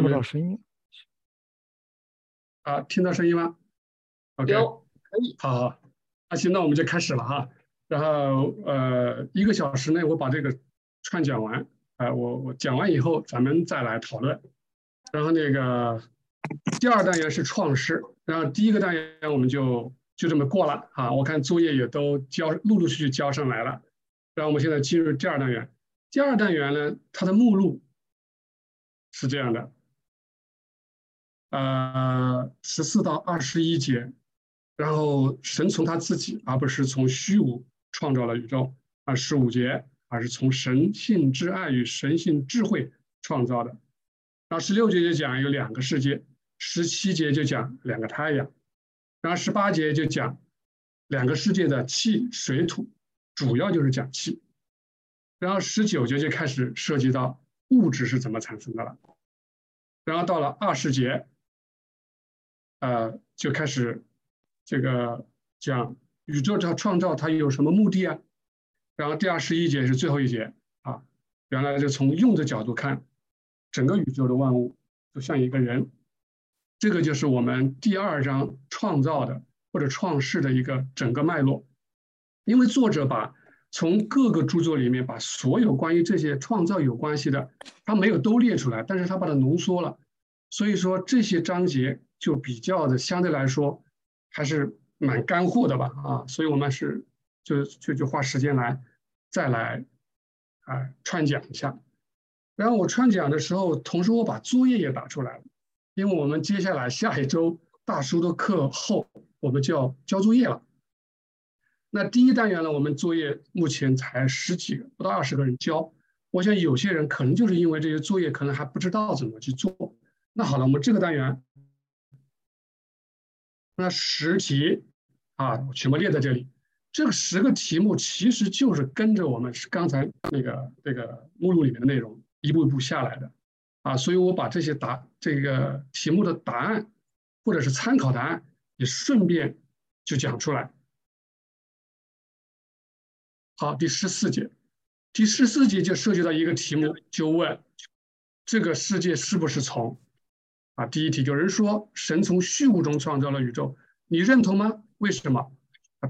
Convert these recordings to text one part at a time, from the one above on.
听不到声音。啊，听到声音吗？OK，可以。好好，那行，那我们就开始了哈。然后呃，一个小时内我把这个串讲完，啊，我我讲完以后咱们再来讨论。然后那个第二单元是创世，然后第一个单元我们就就这么过了啊。我看作业也都交，陆陆续续交上来了。然后我们现在进入第二单元。第二单元呢，它的目录是这样的。呃，十四到二十一节，然后神从他自己，而不是从虚无创造了宇宙啊。十五节，而是从神性之爱与神性智慧创造的。然后十六节就讲有两个世界，十七节就讲两个太阳，然后十八节就讲两个世界的气、水、土，主要就是讲气。然后十九节就开始涉及到物质是怎么产生的了。然后到了二十节。呃，就开始这个讲宇宙它创造它有什么目的啊？然后第二十一节是最后一节啊，原来就从用的角度看，整个宇宙的万物就像一个人，这个就是我们第二章创造的或者创世的一个整个脉络。因为作者把从各个著作里面把所有关于这些创造有关系的，他没有都列出来，但是他把它浓缩了，所以说这些章节。就比较的相对来说还是蛮干货的吧，啊，所以我们是就就就花时间来再来啊串讲一下。然后我串讲的时候，同时我把作业也打出来了，因为我们接下来下一周大叔的课后，我们就要交作业了。那第一单元呢，我们作业目前才十几个，不到二十个人交。我想有些人可能就是因为这些作业可能还不知道怎么去做。那好了，我们这个单元。那十题啊，全部列在这里。这个十个题目其实就是跟着我们刚才那个这个目录里面的内容一步一步下来的啊，所以我把这些答这个题目的答案或者是参考答案也顺便就讲出来。好，第十四节，第十四节就涉及到一个题目，就问这个世界是不是从。啊，第一题有人说神从虚无中创造了宇宙，你认同吗？为什么？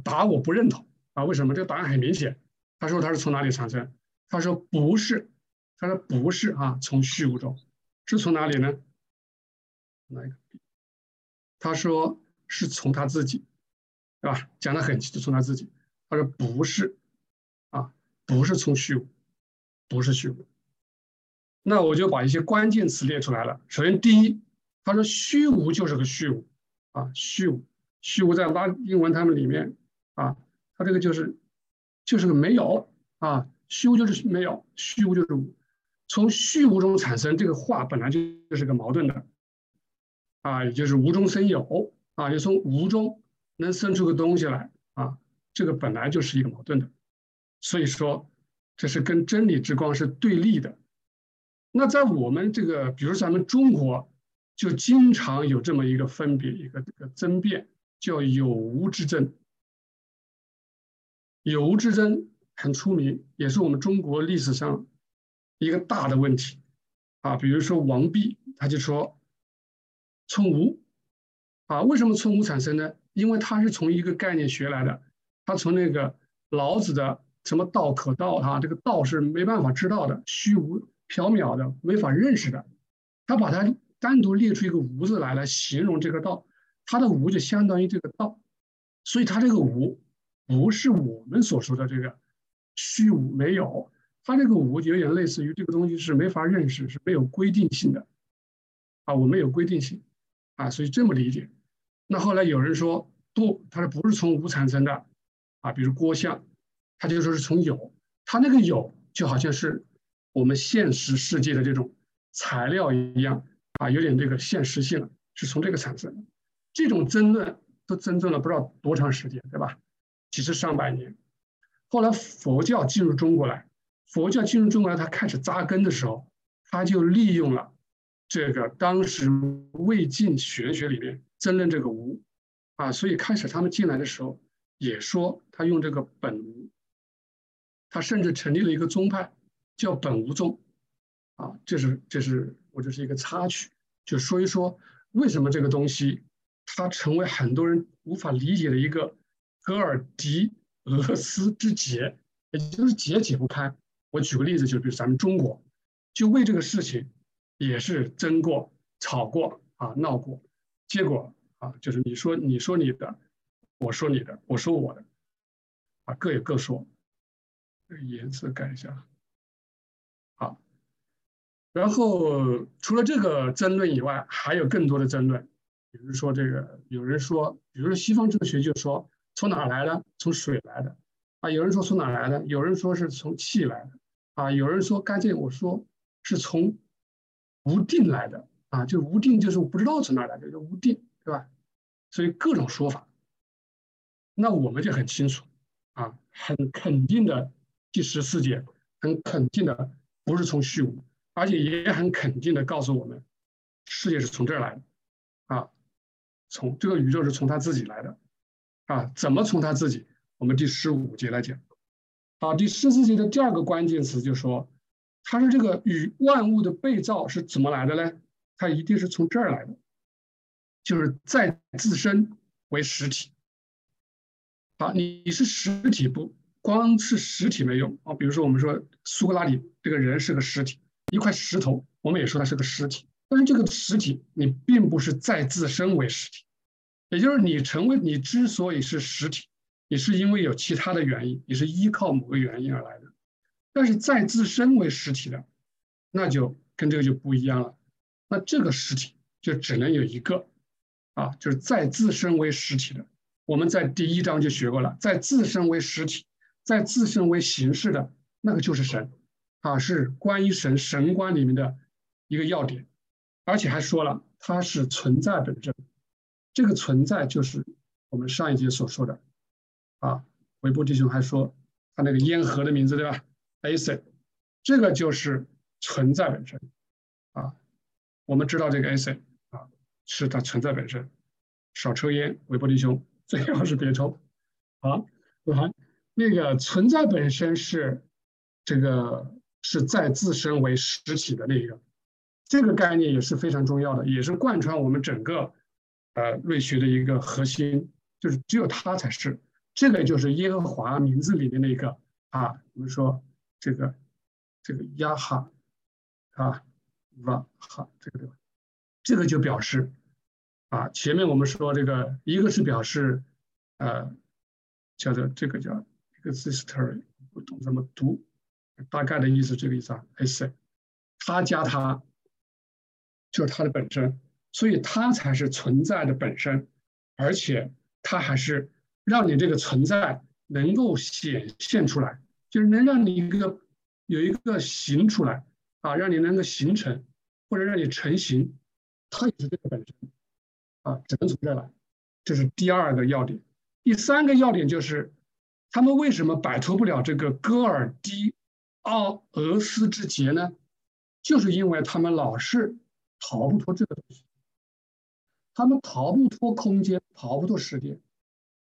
答我不认同啊？为什么？这个答案很明显。他说他是从哪里产生？他说不是，他说不是啊，从虚无中，是从哪里呢？哪一个？他说是从他自己，对吧？讲的很清楚，从他自己。他说不是，啊，不是从虚无，不是虚无。那我就把一些关键词列出来了。首先，第一。他说：“虚无就是个虚无，啊，虚无，虚无在拉英文他们里面，啊，他这个就是就是个没有，啊，虚无就是没有，虚无就是无，从虚无中产生，这个话本来就就是个矛盾的，啊，也就是无中生有，啊，就从无中能生出个东西来，啊，这个本来就是一个矛盾的，所以说这是跟真理之光是对立的。那在我们这个，比如咱们中国。”就经常有这么一个分别，一个这个争辩，叫有无之争。有无之争很出名，也是我们中国历史上一个大的问题啊。比如说王弼，他就说从无啊，为什么从无产生呢？因为他是从一个概念学来的，他从那个老子的什么道可道啊，这个道是没办法知道的，虚无缥缈的，没法认识的，他把它。单独列出一个“无”字来，来形容这个道，它的“无”就相当于这个道，所以它这个“无”不是我们所说的这个虚无没有，它这个“无”有点类似于这个东西是没法认识，是没有规定性的。啊，我们有规定性。啊，所以这么理解。那后来有人说不，他说不是从无产生的。啊，比如郭象，他就说是从有，他那个有就好像是我们现实世界的这种材料一样。啊，有点这个现实性，是从这个产生的。这种争论都争论了不知道多长时间，对吧？几十上百年。后来佛教进入中国来，佛教进入中国来，它开始扎根的时候，他就利用了这个当时魏晋玄学里面争论这个无啊，所以开始他们进来的时候也说他用这个本无，他甚至成立了一个宗派叫本无宗啊，这是这是。我这是一个插曲就说一说为什么这个东西它成为很多人无法理解的一个戈尔迪俄斯之结，也就是结解不开。我举个例子，就比如咱们中国，就为这个事情也是争过、吵过啊、闹过，结果啊，就是你说你说你的，我说你的，我说我的，啊，各有各说。这个颜色改一下，然后除了这个争论以外，还有更多的争论，比如说这个有人说，比如说西方哲学就说从哪来的？从水来的啊。有人说从哪来的？有人说是从气来的啊。有人说干脆我说是从无定来的啊，就无定就是我不知道从哪来的，叫无定，对吧？所以各种说法。那我们就很清楚啊，很肯定的。第十四节很肯定的，不是从虚无，而且也很肯定的告诉我们，世界是从这儿来的，啊，从这个宇宙是从他自己来的，啊，怎么从他自己？我们第十五节来讲，好，第十四节的第二个关键词就说，它是这个与万物的被造是怎么来的呢？它一定是从这儿来的，就是在自身为实体，好，你是实体不？光是实体没用啊，比如说我们说苏格拉底这个人是个实体，一块石头，我们也说它是个实体。但是这个实体你并不是在自身为实体，也就是你成为你之所以是实体，你是因为有其他的原因，你是依靠某个原因而来的。但是在自身为实体的，那就跟这个就不一样了。那这个实体就只能有一个啊，就是在自身为实体的。我们在第一章就学过了，在自身为实体。在自身为形式的那个就是神，啊，是关于神神观里面的一个要点，而且还说了它是存在本身，这个存在就是我们上一节所说的，啊，韦伯弟兄还说他那个烟盒的名字对吧？acid，这个就是存在本身，啊，我们知道这个 acid 啊是它存在本身，少抽烟，韦伯弟兄最好是别抽，好，好。那个存在本身是这个是在自身为实体的那个，这个概念也是非常重要的，也是贯穿我们整个呃瑞学的一个核心，就是只有它才是这个就是耶和华名字里的那个啊，我们说这个这个亚哈啊瓦哈这个对吧？这个就表示啊，前面我们说这个一个是表示呃叫做这个叫。exister 不懂怎么读，大概的意思这个意思啊，s，它加它就是它的本身，所以它才是存在的本身，而且它还是让你这个存在能够显现出来，就是能让你一个有一个形出来啊，让你能够形成或者让你成型，它也是这个本身啊，只能从这来，这是第二个要点。第三个要点就是。他们为什么摆脱不了这个戈尔迪奥俄斯之劫呢？就是因为他们老是逃不脱这个东西，他们逃不脱空间，逃不脱时间。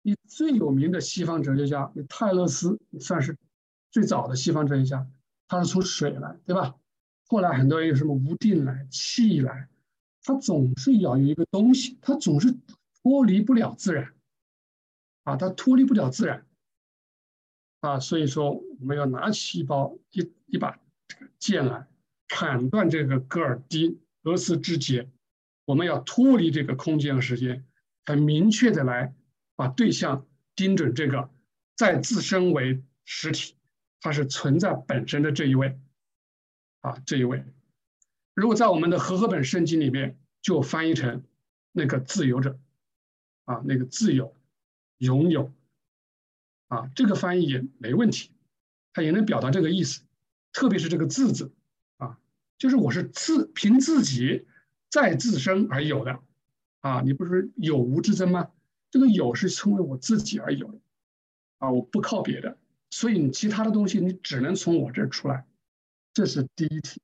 你最有名的西方哲学家，你泰勒斯算是最早的西方哲学家，他是从水来，对吧？后来很多人有什么无定来、气来，他总是要有一个东西，他总是脱离不了自然，啊，他脱离不了自然。啊，所以说我们要拿起一包一一把这个剑来，砍断这个戈尔迪俄斯之结。我们要脱离这个空间和时间，很明确的来把对象盯准这个在自身为实体，它是存在本身的这一位。啊，这一位，如果在我们的和合本圣经里面就翻译成那个自由者，啊，那个自由，拥有。啊，这个翻译也没问题，它也能表达这个意思，特别是这个“自”字，啊，就是我是自凭自己在自身而有的，啊，你不是有无之争吗？这个有是成为我自己而有的，啊，我不靠别的，所以你其他的东西你只能从我这儿出来，这是第一题。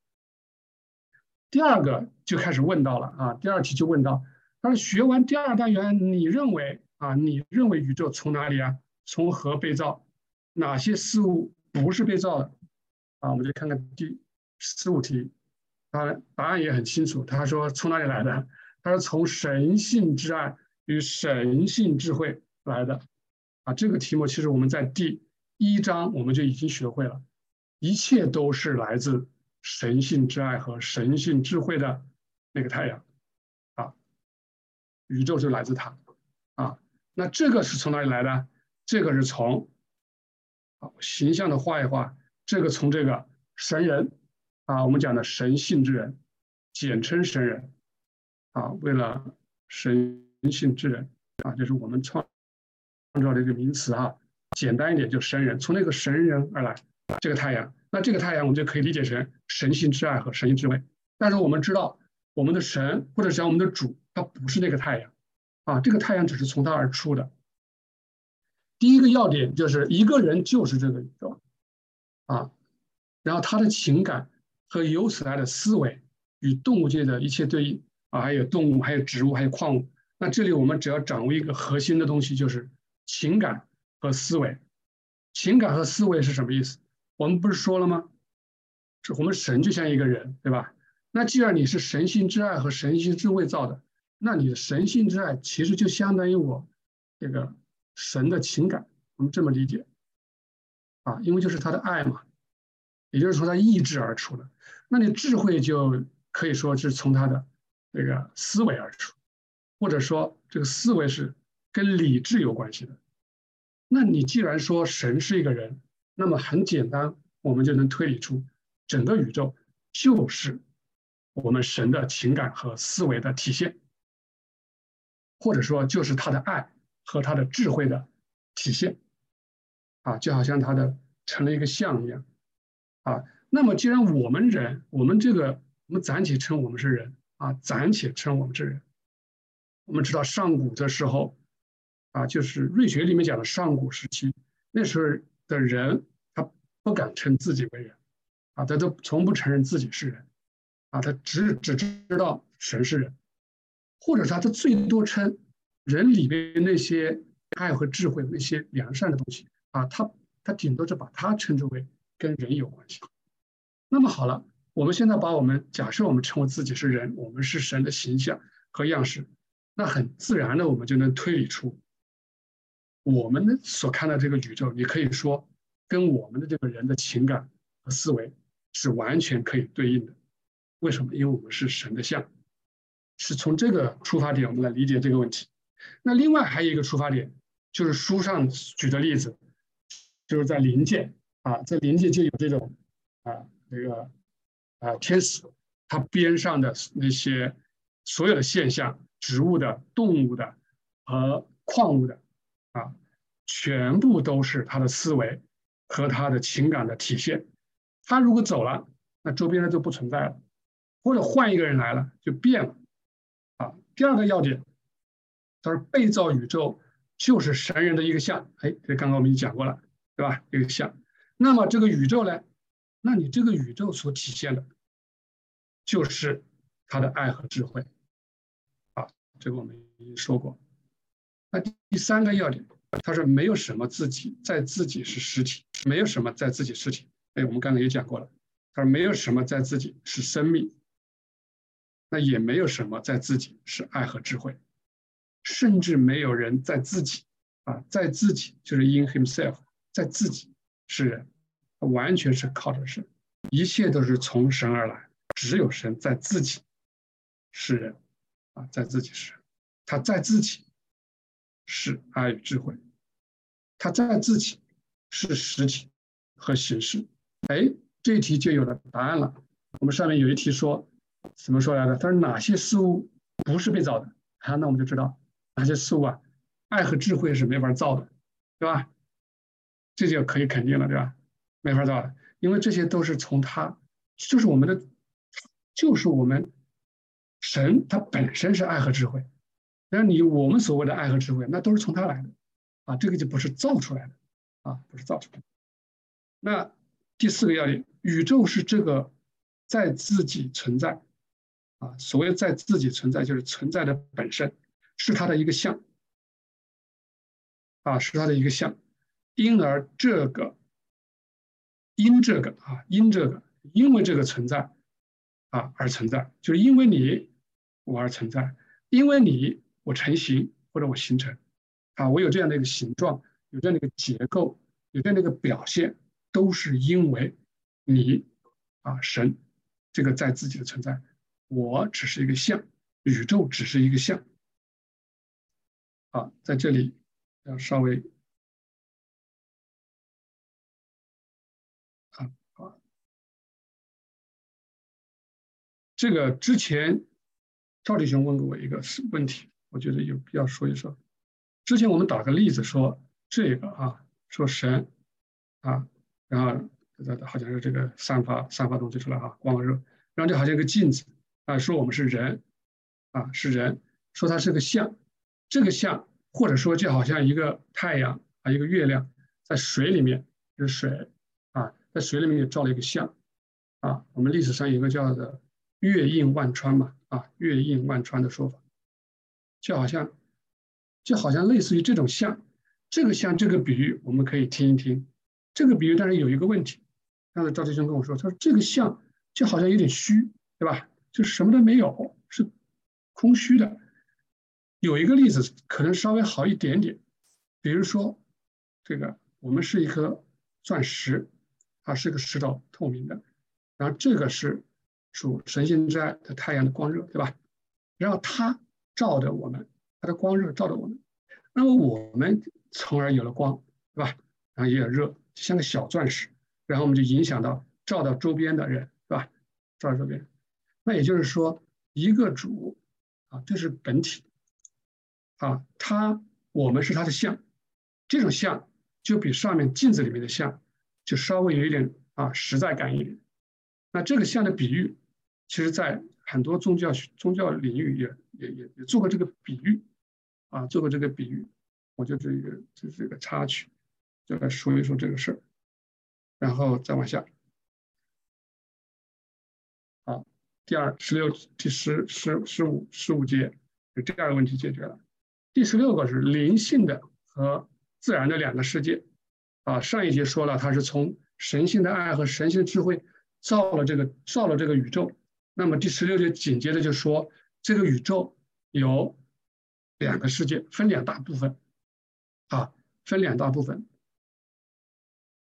第二个就开始问到了啊，第二题就问到，他说学完第二单元，你认为啊，你认为宇宙从哪里啊？从何被造？哪些事物不是被造的？啊，我们就看看第十五题。他答案也很清楚，他说从哪里来的？他说从神性之爱与神性智慧来的。啊，这个题目其实我们在第一章我们就已经学会了，一切都是来自神性之爱和神性智慧的那个太阳。啊，宇宙就来自他。啊，那这个是从哪里来的？这个是从，啊，形象的画一画，这个从这个神人。啊，我们讲的神性之人，简称神人，啊，为了神性之人，啊，就是我们创创造的一个名词哈，简单一点就神人，从那个神人而来，这个太阳，那这个太阳我们就可以理解成神性之爱和神性之位。但是我们知道，我们的神或者讲我们的主，他不是那个太阳，啊，这个太阳只是从他而出的。第一个要点就是一个人就是这个宇宙，啊，然后他的情感。和由此来的思维与动物界的一切对应啊，还有动物，还有植物，还有矿物。那这里我们只要掌握一个核心的东西，就是情感和思维。情感和思维是什么意思？我们不是说了吗？这我们神就像一个人，对吧？那既然你是神性之爱和神性智慧造的，那你的神性之爱其实就相当于我这个神的情感。我们这么理解啊，因为就是他的爱嘛。也就是从他意志而出的，那你智慧就可以说是从他的这个思维而出，或者说这个思维是跟理智有关系的。那你既然说神是一个人，那么很简单，我们就能推理出整个宇宙就是我们神的情感和思维的体现，或者说就是他的爱和他的智慧的体现，啊，就好像他的成了一个像一样。啊，那么既然我们人，我们这个我们暂且称我们是人啊，暂且称我们是人。我们知道上古的时候，啊，就是瑞学里面讲的上古时期，那时候的人他不敢称自己为人，啊，他都从不承认自己是人，啊，他只只知道神是人，或者他他最多称人里边那些爱和智慧那些良善的东西啊，他他顶多是把它称之为。跟人有关系。那么好了，我们现在把我们假设我们称为自己是人，我们是神的形象和样式，那很自然的我们就能推理出，我们所看到这个宇宙，你可以说跟我们的这个人的情感和思维是完全可以对应的。为什么？因为我们是神的像，是从这个出发点我们来理解这个问题。那另外还有一个出发点，就是书上举的例子，就是在灵界。啊，在灵界就有这种啊，那个啊，天使，它边上的那些所有的现象，植物的、动物的和矿物的啊，全部都是他的思维和他的情感的体现。他如果走了，那周边的就不存在了，或者换一个人来了就变了。啊，第二个要点，他说被造宇宙就是神人的一个像。哎，这刚刚我们已经讲过了，对吧？一个像。那么这个宇宙呢？那你这个宇宙所体现的，就是他的爱和智慧，啊，这个我们已经说过。那第三个要点，他说没有什么自己在自己是实体，没有什么在自己实体。哎，我们刚才也讲过了，他说没有什么在自己是生命，那也没有什么在自己是爱和智慧，甚至没有人在自己啊，在自己就是 in himself，在自己。是人，完全是靠着神，一切都是从神而来。只有神在自己是人，啊，在自己是，他在自己是爱与智慧，他在自己是实体和形式。哎，这一题就有了答案了。我们上面有一题说，怎么说来的？他说哪些事物不是被造的？啊，那我们就知道哪些事物啊，爱和智慧是没法造的，对吧？这就可以肯定了，对吧？没法造的，因为这些都是从他，就是我们的，就是我们神，他本身是爱和智慧。那你我们所谓的爱和智慧，那都是从他来的，啊，这个就不是造出来的，啊，不是造出来的。那第四个要点，宇宙是这个在自己存在，啊，所谓在自己存在，就是存在的本身，是它的一个像，啊，是它的一个像。因而这个，因这个啊，因这个，因为这个存在，啊而存在，就是因为你我而存在，因为你我成型或者我形成，啊，我有这样的一个形状，有这样的一个结构，有这样的一个表现，都是因为你啊神这个在自己的存在，我只是一个像，宇宙只是一个像。啊，在这里要稍微。这个之前赵立雄问过我一个问题，我觉得有必要说一说。之前我们打个例子说这个啊，说神啊，然后好像是这个散发散发东西出来哈，光热，然后就好像一个镜子啊，说我们是人啊，是人，说它是个像，这个像或者说就好像一个太阳啊，一个月亮在水里面，就是水啊，在水里面也照了一个像啊，我们历史上有个叫做。月映万川嘛，啊，月映万川的说法，就好像，就好像类似于这种像，这个像这个比喻，我们可以听一听。这个比喻，但是有一个问题，刚才赵弟兄跟我说，他说这个像就好像有点虚，对吧？就什么都没有，是空虚的。有一个例子可能稍微好一点点，比如说，这个我们是一颗钻石，它是个石头，透明的，然后这个是。属神性之爱的太阳的光热，对吧？然后它照着我们，它的光热照着我们，那么我们从而有了光，对吧？然后也有热，像个小钻石，然后我们就影响到照到周边的人，对吧？照到周边，那也就是说，一个主啊，这是本体啊，他我们是他的像，这种像就比上面镜子里面的像就稍微有一点啊实在感一点。那这个像的比喻。其实，在很多宗教宗教领域也也也也做过这个比喻，啊，做过这个比喻，我就这个就是一个插曲，就来说一说这个事儿，然后再往下。好，第二十六、第十、十、十五、十五节，第二个问题解决了。第十六个是灵性的和自然的两个世界，啊，上一节说了，它是从神性的爱和神性智慧造了这个造了这个宇宙。那么第十六节紧接着就说，这个宇宙有两个世界，分两大部分，啊，分两大部分。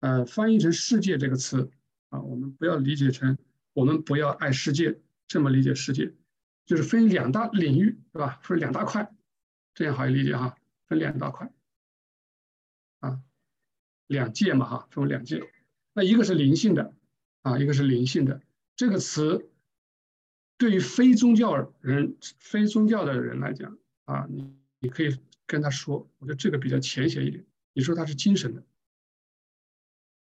呃，翻译成“世界”这个词，啊，我们不要理解成“我们不要爱世界”这么理解世界，就是分两大领域，对吧？分两大块，这样好理解哈，分两大块，啊，两界嘛哈，分为两界。那一个是灵性的，啊，一个是灵性的，这个词。对于非宗教人、非宗教的人来讲，啊，你你可以跟他说，我觉得这个比较浅显一点。你说他是精神的，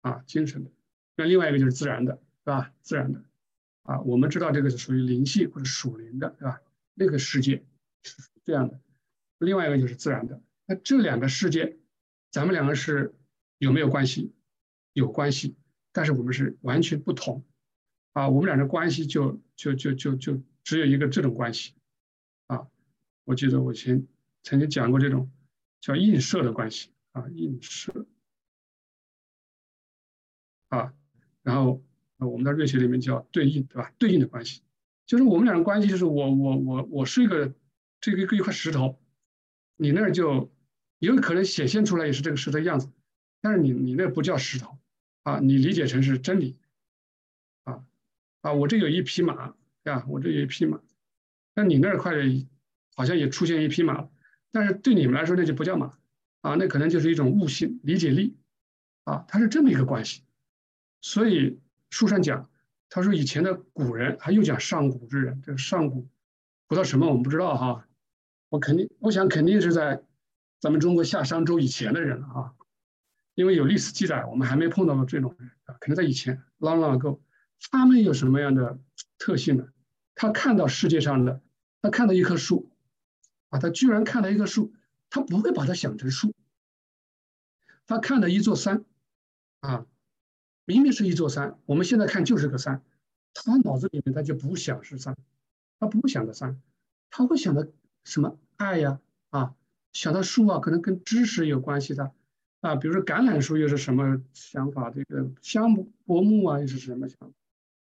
啊，精神的。那另外一个就是自然的，是吧？自然的，啊，我们知道这个是属于灵性或者属灵的，对吧？那个世界是这样的。另外一个就是自然的。那这两个世界，咱们两个是有没有关系？有关系，但是我们是完全不同。啊，我们俩的关系就就就就就只有一个这种关系，啊，我记得我前曾经讲过这种叫映射的关系啊，映射，啊，然后我们在瑞学里面叫对应，对吧？对应的关系，就是我们俩的关系就是我我我我是一个这个一块石头，你那就有可能显现出来也是这个石头样子，但是你你那不叫石头，啊，你理解成是真理。啊啊，我这有一匹马，对吧？我这有一匹马，那你那块好像也出现一匹马，但是对你们来说那就不叫马，啊，那可能就是一种悟性、理解力，啊，它是这么一个关系。所以书上讲，他说以前的古人，他又讲上古之人，这个上古，古到什么我们不知道哈，我肯定，我想肯定是在咱们中国夏商周以前的人了啊，因为有历史记载，我们还没碰到过这种人啊，可能在以前 long long ago。他们有什么样的特性呢？他看到世界上的，他看到一棵树，啊，他居然看到一棵树，他不会把它想成树。他看到一座山，啊，明明是一座山，我们现在看就是个山，他脑子里面他就不想是山，他不想到山，他会想到什么爱呀，啊，想到树啊，可能跟知识有关系的。啊，比如说橄榄树又是什么想法？这个香柏木啊又是什么想？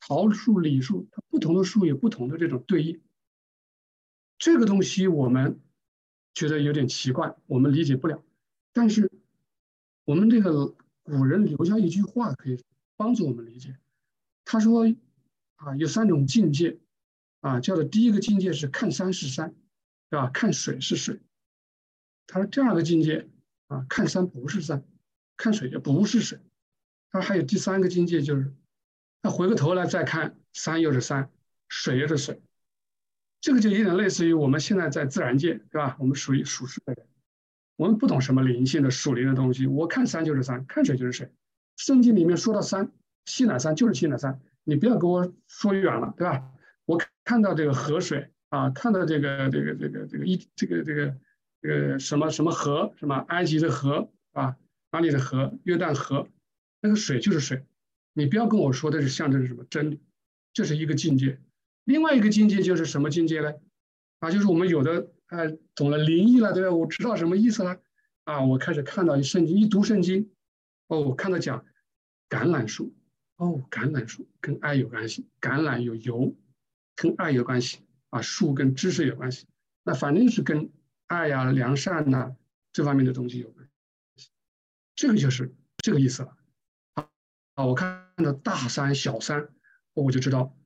桃树、李树，它不同的树有不同的这种对应。这个东西我们觉得有点奇怪，我们理解不了。但是我们这个古人留下一句话，可以帮助我们理解。他说：“啊，有三种境界，啊，叫做第一个境界是看山是山，对吧？看水是水。他说第二个境界啊，看山不是山，看水也不是水。他说还有第三个境界就是，那回过头来再看山又是山，水又是水。”这个就有点类似于我们现在在自然界，对吧？我们属于属世的人，我们不懂什么灵性的属灵的东西。我看山就是山，看水就是水。圣经里面说到山，西南山就是西南山，你不要给我说远了，对吧？我看到这个河水啊，看到这个这个这个这个一这个这个这个什么什么河，什么埃及的河啊，哪里的河，约旦河，那个水就是水，你不要跟我说的是象征什么真理，这是一个境界。另外一个境界就是什么境界呢？啊，就是我们有的哎懂了灵异了，对吧？我知道什么意思了啊！我开始看到圣经，一读圣经，哦，我看到讲橄榄树，哦，橄榄树跟爱有关系，橄榄有油，跟爱有关系啊，树跟知识有关系，那反正是跟爱呀、良善呐这方面的东西有关系，这个就是这个意思了啊！我看到大山、小山，我就知道。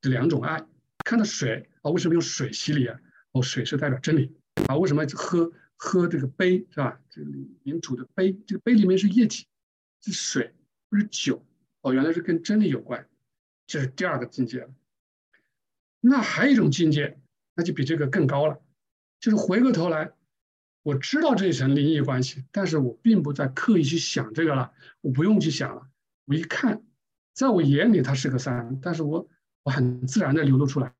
这两种爱，看到水啊，为什么用水洗礼啊？哦，水是代表真理啊。为什么喝喝这个杯是吧？这里面煮的杯，这个杯里面是液体，是水不是酒哦，原来是跟真理有关。这是第二个境界了。那还有一种境界，那就比这个更高了，就是回过头来，我知道这一层灵异关系，但是我并不再刻意去想这个了，我不用去想了。我一看，在我眼里它是个三，但是我。我很自然的流露出来，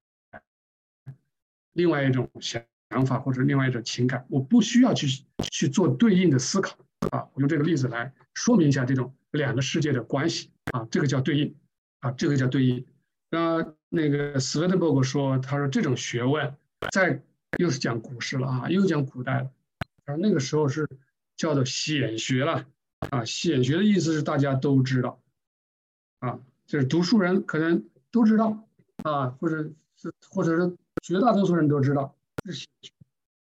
另外一种想法或者另外一种情感，我不需要去去做对应的思考啊。我用这个例子来说明一下这种两个世界的关系啊，这个叫对应啊，这个叫对应。那那个斯文登伯格说，他说这种学问在又是讲古诗了啊，又讲古代了。他说那个时候是叫做显学了啊，显学的意思是大家都知道啊，就是读书人可能。都知道啊，或者是或者是绝大多数人都知道是显学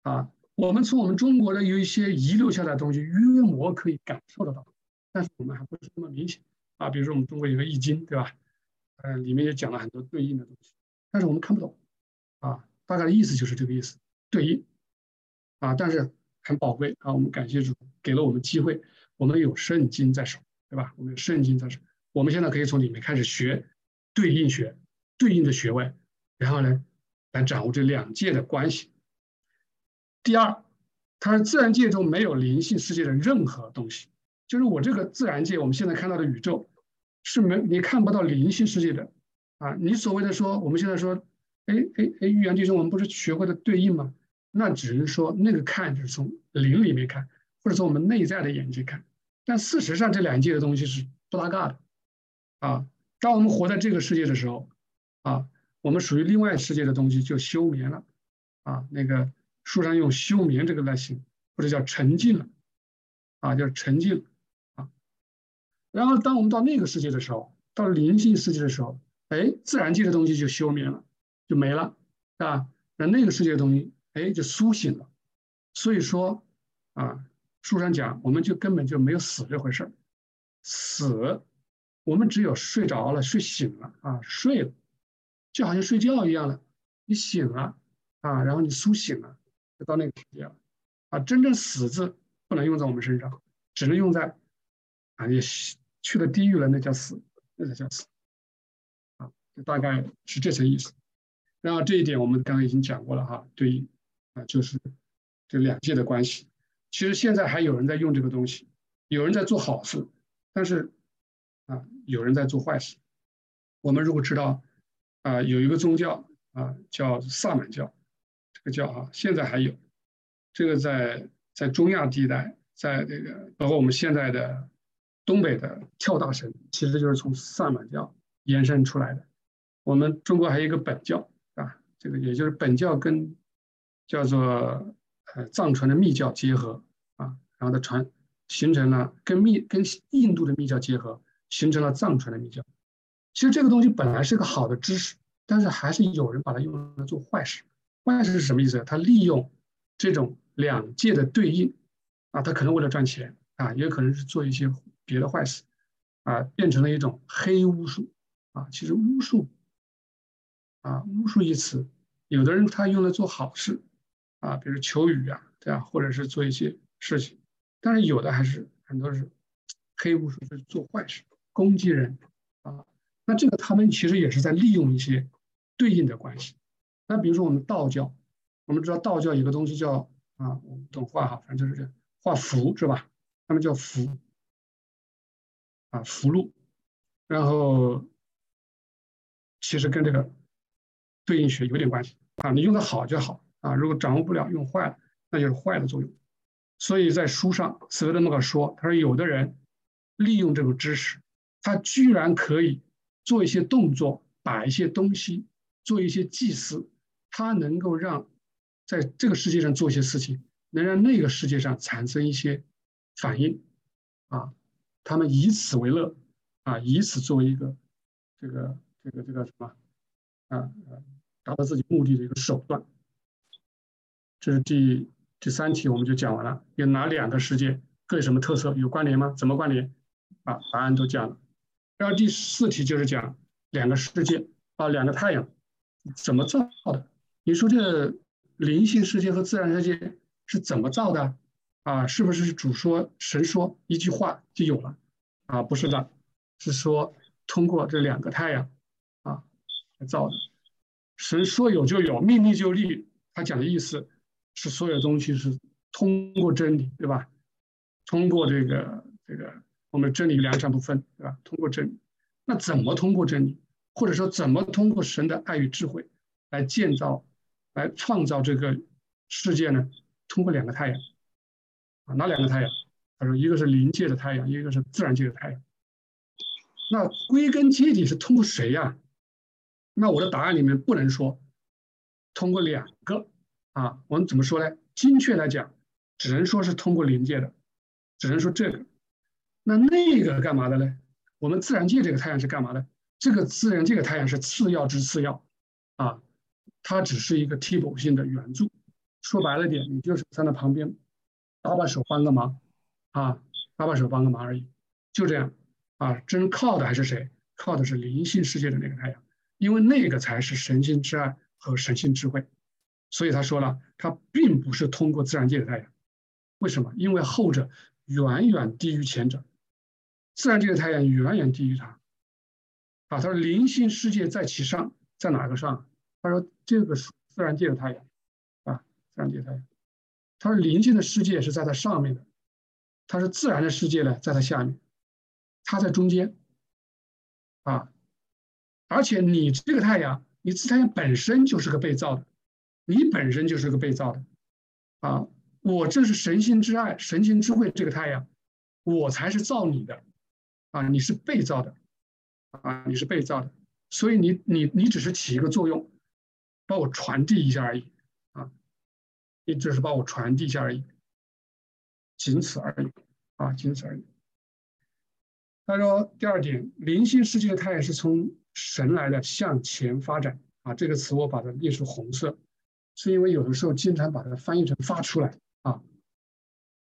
啊。我们从我们中国的有一些遗留下来的东西，约莫可以感受得到，但是我们还不是那么明显啊。比如说我们中国有个易经，对吧？嗯，里面也讲了很多对应的东西，但是我们看不懂啊。大概的意思就是这个意思，对应啊。但是很宝贵啊，我们感谢主给了我们机会，我们有圣经在手，对吧？我们有圣经在手，我们现在可以从里面开始学。对应学，对应的学问，然后呢，来掌握这两界的关系。第二，它是自然界中没有灵性世界的任何东西，就是我这个自然界，我们现在看到的宇宙是没你看不到灵性世界的啊。你所谓的说，我们现在说，哎哎哎，预言弟兄，我们不是学会了对应吗？那只是说那个看就是从灵里面看，或者从我们内在的眼睛看，但事实上这两界的东西是不搭嘎的啊。当我们活在这个世界的时候，啊，我们属于另外世界的东西就休眠了，啊，那个书上用休眠这个来形，或者叫沉浸了，啊，叫沉浸，然后当我们到那个世界的时候，到了灵性世界的时候，哎，自然界的东西就休眠了，就没了，啊，那那个世界的东西，哎，就苏醒了。所以说，啊，书上讲，我们就根本就没有死这回事儿，死。我们只有睡着了、睡醒了啊，睡了，就好像睡觉一样的，你醒了啊，然后你苏醒了，就到那个世界了啊。真正死字不能用在我们身上，只能用在啊，你去了地狱了，那叫死，那才叫死啊。大概是这层意思。然后这一点我们刚刚已经讲过了哈，对应啊，就是这两界的关系。其实现在还有人在用这个东西，有人在做好事，但是。啊，有人在做坏事。我们如果知道，啊，有一个宗教啊，叫萨满教，这个教啊，现在还有，这个在在中亚地带，在这个包括我们现在的东北的跳大神，其实就是从萨满教延伸出来的。我们中国还有一个本教啊，这个也就是本教跟叫做呃藏传的密教结合啊，然后它传形成了跟密跟印度的密教结合。形成了藏传的密教，其实这个东西本来是个好的知识，但是还是有人把它用来做坏事。坏事是什么意思？他利用这种两界的对应啊，他可能为了赚钱啊，也可能是做一些别的坏事啊，变成了一种黑巫术啊。其实巫术啊，巫术一词，有的人他用来做好事啊，比如求雨啊，对吧？或者是做一些事情，但是有的还是很多是黑巫术，就是做坏事，攻击人啊。那这个他们其实也是在利用一些对应的关系。那比如说我们道教，我们知道道教有个东西叫啊，我们懂画哈，反正就是这画符是吧？他们叫符啊，福禄，然后其实跟这个对应学有点关系啊。你用的好就好啊，如果掌握不了，用坏了，那就是坏的作用。所以在书上，斯威德莫克说，他说有的人利用这种知识，他居然可以。做一些动作，把一些东西，做一些祭祀，他能够让在这个世界上做一些事情，能让那个世界上产生一些反应，啊，他们以此为乐，啊，以此作为一个这个这个这个什么，啊，达到自己目的的一个手段。这是第第三题，我们就讲完了。有哪两个世界各有什么特色？有关联吗？怎么关联？啊，答案都讲了。然后第四题就是讲两个世界啊，两个太阳怎么造的？你说这灵性世界和自然世界是怎么造的？啊，是不是主说神说一句话就有了？啊，不是的，是说通过这两个太阳啊来造的。神说有就有，命立就立。他讲的意思是所有东西是通过真理，对吧？通过这个这个。我们真理两善不分，对吧？通过真理，那怎么通过真理，或者说怎么通过神的爱与智慧来建造、来创造这个世界呢？通过两个太阳啊，哪两个太阳？他说，一个是灵界的太阳，一个是自然界的太阳。那归根结底是通过谁呀？那我的答案里面不能说通过两个啊，我们怎么说呢？精确来讲，只能说是通过灵界的，只能说这个。那那个干嘛的呢？我们自然界这个太阳是干嘛的？这个自然界的太阳是次要之次要，啊，它只是一个替补性的援助。说白了点，你就是站在旁边搭把手帮个忙，啊，搭把手帮个忙而已，就这样。啊，真靠的还是谁？靠的是灵性世界的那个太阳，因为那个才是神性之爱和神性智慧。所以他说了，他并不是通过自然界的太阳。为什么？因为后者远远低于前者。自然界的太阳远远低于它，啊，他说灵性世界在其上，在哪个上？他说这个是自然界的太阳，啊，自然界的太阳。他说灵性的世界是在它上面的，它是自然的世界呢在它下面，它在中间，啊，而且你这个太阳，你自太阳本身就是个被造的，你本身就是个被造的，啊，我这是神性之爱、神性智慧这个太阳，我才是造你的。啊，你是被造的，啊，你是被造的，所以你你你只是起一个作用，帮我传递一下而已，啊，你只是帮我传递一下而已，仅此而已，啊，仅此而已。他说第二点，灵性世界的太阳是从神来的，向前发展，啊，这个词我把它列出红色，是因为有的时候经常把它翻译成发出来，啊，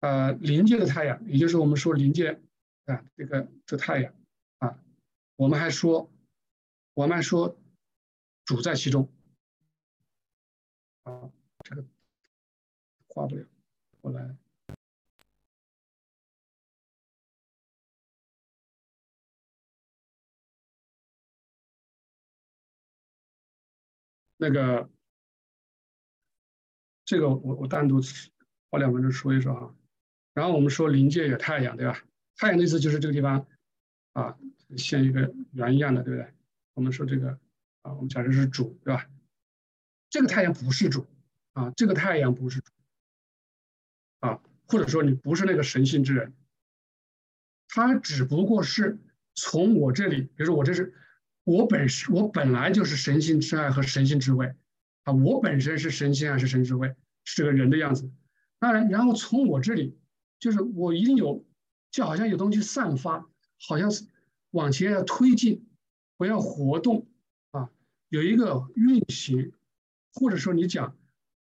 呃，灵界的太阳，也就是我们说灵界。啊，这个这太阳啊，我们还说，我们还说主在其中啊，这个画不了，我来那个这个我我单独花两分钟说一说啊，然后我们说临界有太阳，对吧？太阳的意思就是这个地方，啊，像一个圆一样的，对不对？我们说这个，啊，我们假设是主，对吧？这个太阳不是主，啊，这个太阳不是主，啊，或者说你不是那个神性之人，他只不过是从我这里，比如说我这是我本是，我本来就是神性之爱和神性之位，啊，我本身是神性爱是神之位，是这个人的样子，当然，然后从我这里，就是我一定有。就好像有东西散发，好像是往前要推进，我要活动啊，有一个运行，或者说你讲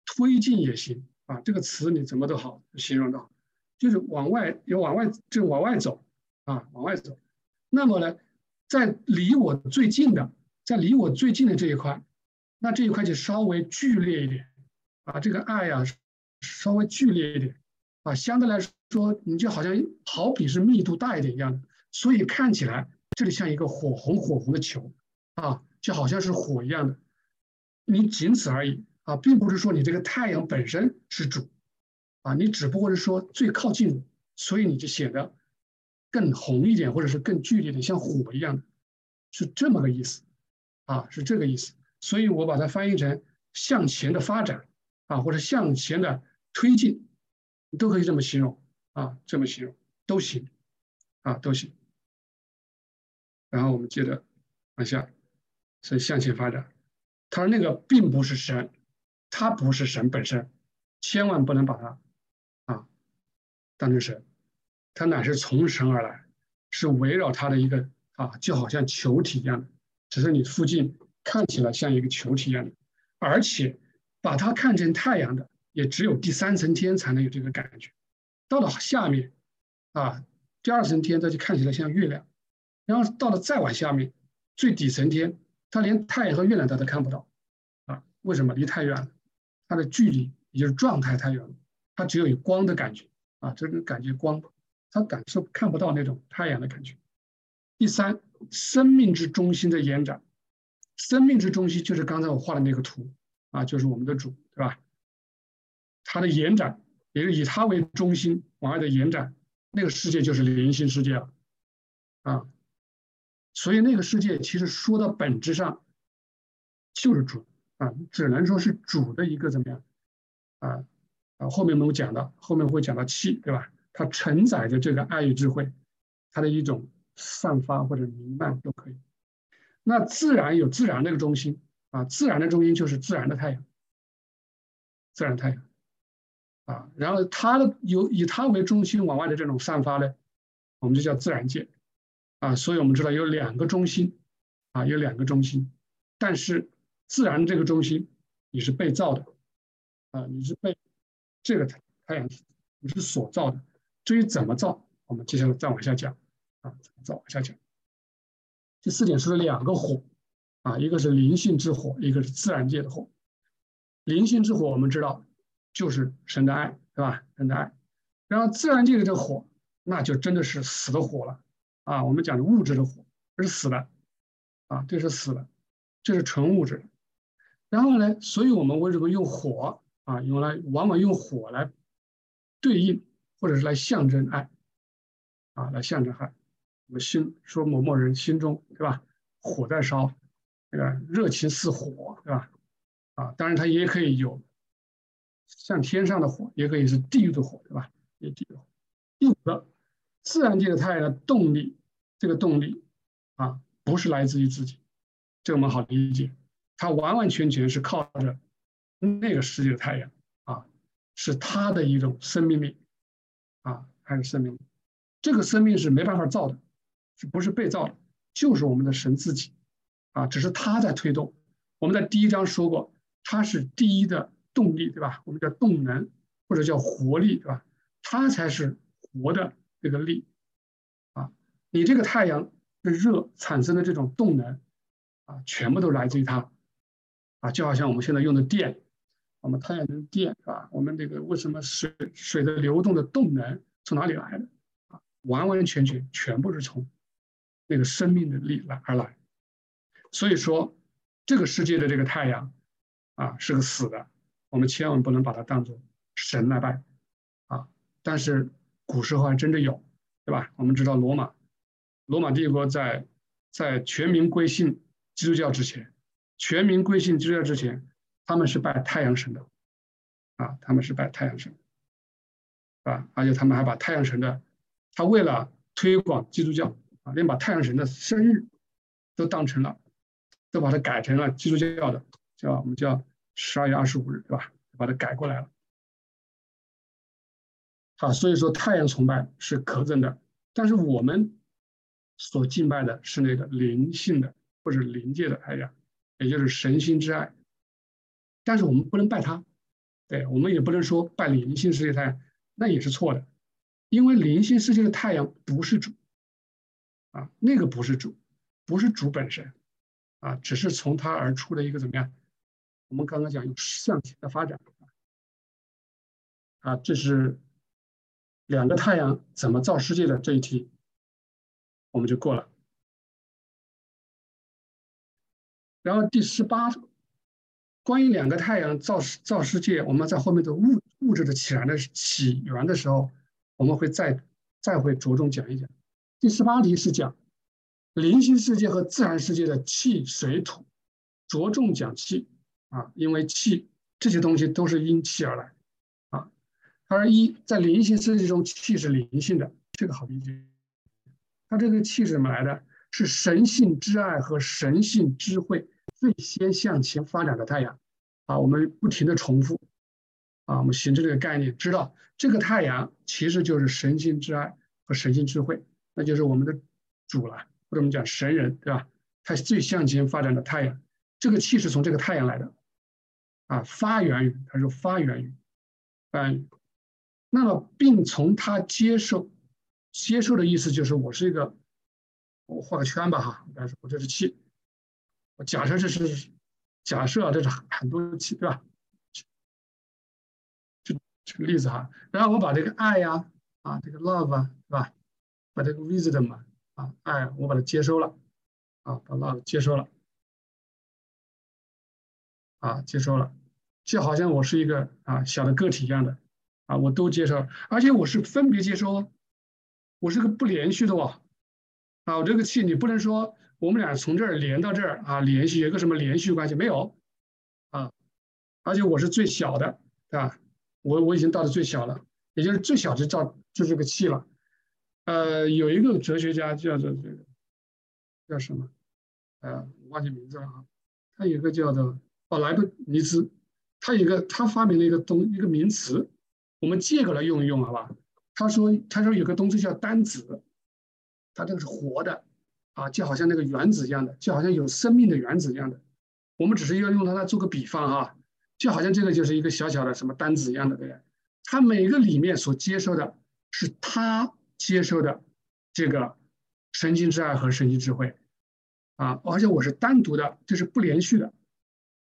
推进也行啊，这个词你怎么都好形容的，就是往外要往外就往外走啊，往外走。那么呢，在离我最近的，在离我最近的这一块，那这一块就稍微剧烈一点啊，这个爱呀稍微剧烈一点啊，相对来说你就好像好比是密度大一点一样的，所以看起来。这里像一个火红火红的球，啊，就好像是火一样的，你仅此而已啊，并不是说你这个太阳本身是主，啊，你只不过是说最靠近，所以你就显得更红一点，或者是更剧烈的，像火一样的，是这么个意思，啊，是这个意思，所以我把它翻译成向前的发展，啊，或者向前的推进，都可以这么形容，啊，这么形容都行，啊，都行。然后我们接着往下，是向前发展。他说那个并不是神，他不是神本身，千万不能把它啊当成神，它乃是从神而来，是围绕它的一个啊，就好像球体一样的，只是你附近看起来像一个球体一样的，而且把它看成太阳的，也只有第三层天才能有这个感觉。到了下面啊，第二层天，它就看起来像月亮。然后到了再往下面，最底层天，它连太阳和月亮它都看不到，啊，为什么？离太远了，它的距离也就是状态太远了，它只有有光的感觉，啊，这个感觉光，它感受看不到那种太阳的感觉。第三，生命之中心的延展，生命之中心就是刚才我画的那个图，啊，就是我们的主，对吧？它的延展，也是以它为中心往外的延展，那个世界就是灵性世界了，啊。所以那个世界其实说到本质上，就是主啊，只能说是主的一个怎么样啊啊，后面我们讲到，后面会讲到气，对吧？它承载着这个爱与智慧，它的一种散发或者弥漫都可以。那自然有自然那个中心啊，自然的中心就是自然的太阳，自然太阳啊，然后它的有以它为中心往外的这种散发呢，我们就叫自然界。啊，所以我们知道有两个中心，啊，有两个中心，但是自然这个中心你是被造的，啊，你是被这个太太阳你是所造的。至于怎么造，我们接下来再往下讲，啊，怎么造往下讲。第四点是两个火，啊，一个是灵性之火，一个是自然界的火。灵性之火我们知道就是神的爱，对吧？神的爱。然后自然界的这火，那就真的是死的火了。啊，我们讲的物质的火，这是死的，啊，这是死的，这是纯物质。然后呢，所以我们为什么用火啊？用来往往用火来对应，或者是来象征爱，啊，来象征爱。我们心说某某人心中，对吧？火在烧，这个热情似火，对吧？啊，当然它也可以有像天上的火，也可以是地狱的火，对吧？也地狱。第五个。自然界的太阳的动力，这个动力啊，不是来自于自己，这个我们好理解，它完完全全是靠着那个世界的太阳啊，是它的一种生命力啊，还是生命，这个生命是没办法造的，是不是被造的，就是我们的神自己啊，只是他在推动。我们在第一章说过，它是第一的动力，对吧？我们叫动能或者叫活力，对吧？它才是活的。这个力啊，你这个太阳的热产生的这种动能啊，全部都来自于它啊，就好像我们现在用的电，我们太阳能电是吧？我们这个为什么水水的流动的动能从哪里来的啊？完完全全全部是从那个生命的力来而来。所以说，这个世界的这个太阳啊是个死的，我们千万不能把它当做神来拜啊。但是。古时候还真的有，对吧？我们知道罗马，罗马帝国在在全民归信基督教之前，全民归信基督教之前，他们是拜太阳神的，啊，他们是拜太阳神，啊，而且他们还把太阳神的，他为了推广基督教，啊，连把太阳神的生日都当成了，都把它改成了基督教的，叫我们叫十二月二十五日，对吧？把它改过来了。好，所以说太阳崇拜是可憎的，但是我们所敬拜的是那个灵性的或者灵界的太阳，也就是神心之爱。但是我们不能拜他，对我们也不能说拜灵性世界太阳，那也是错的，因为灵性世界的太阳不是主，啊，那个不是主，不是主本身，啊，只是从它而出的一个怎么样？我们刚刚讲有向前的发展，啊，这是两个太阳怎么造世界的这一题，我们就过了。然后第十八，关于两个太阳造世造世界，我们在后面的物物质的起源的起源的时候，我们会再再会着重讲一讲。第十八题是讲灵性世界和自然世界的气水土，着重讲气啊，因为气这些东西都是因气而来啊。他说一在灵性世界中，气是灵性的，这个好理解。它这个气是怎么来的？是神性之爱和神性智慧。最先向前发展的太阳，啊，我们不停的重复，啊，我们形成这个概念，知道这个太阳其实就是神性之爱和神性智慧，那就是我们的主了，或者我们讲神人，对吧？它最向前发展的太阳，这个气是从这个太阳来的，啊，发源于，它是发源于，发源于，那么并从它接受，接受的意思就是我是一个，我画个圈吧，哈，但是我这是气。我假设这是假设啊，这是很多气，对吧？就举个例子哈，然后我把这个爱呀，啊，这个 love 啊，是吧？把这个 wisdom 啊，爱，我把它接收了，啊，把 love 接收了，啊，接收了，就好像我是一个啊小的个体一样的，啊，我都接受，而且我是分别接收，我是个不连续的哦，啊，我这个气你不能说。我们俩从这儿连到这儿啊，联系有个什么连续关系没有？啊，而且我是最小的，对吧？我我已经到了最小了，也就是最小就造就这个气了。呃，有一个哲学家叫做这个叫什么？呃，忘记名字了啊。他有个叫做哦莱布尼兹，他有个他发明了一个东一个名词，我们借过来用一用，好吧？他说他说有个东西叫单子，他这个是活的。啊，就好像那个原子一样的，就好像有生命的原子一样的。我们只是要用它来做个比方哈，就好像这个就是一个小小的什么单子一样的，对不对？它每个里面所接收的是它接收的这个神经之爱和神经智慧啊，而且我是单独的，就是不连续的。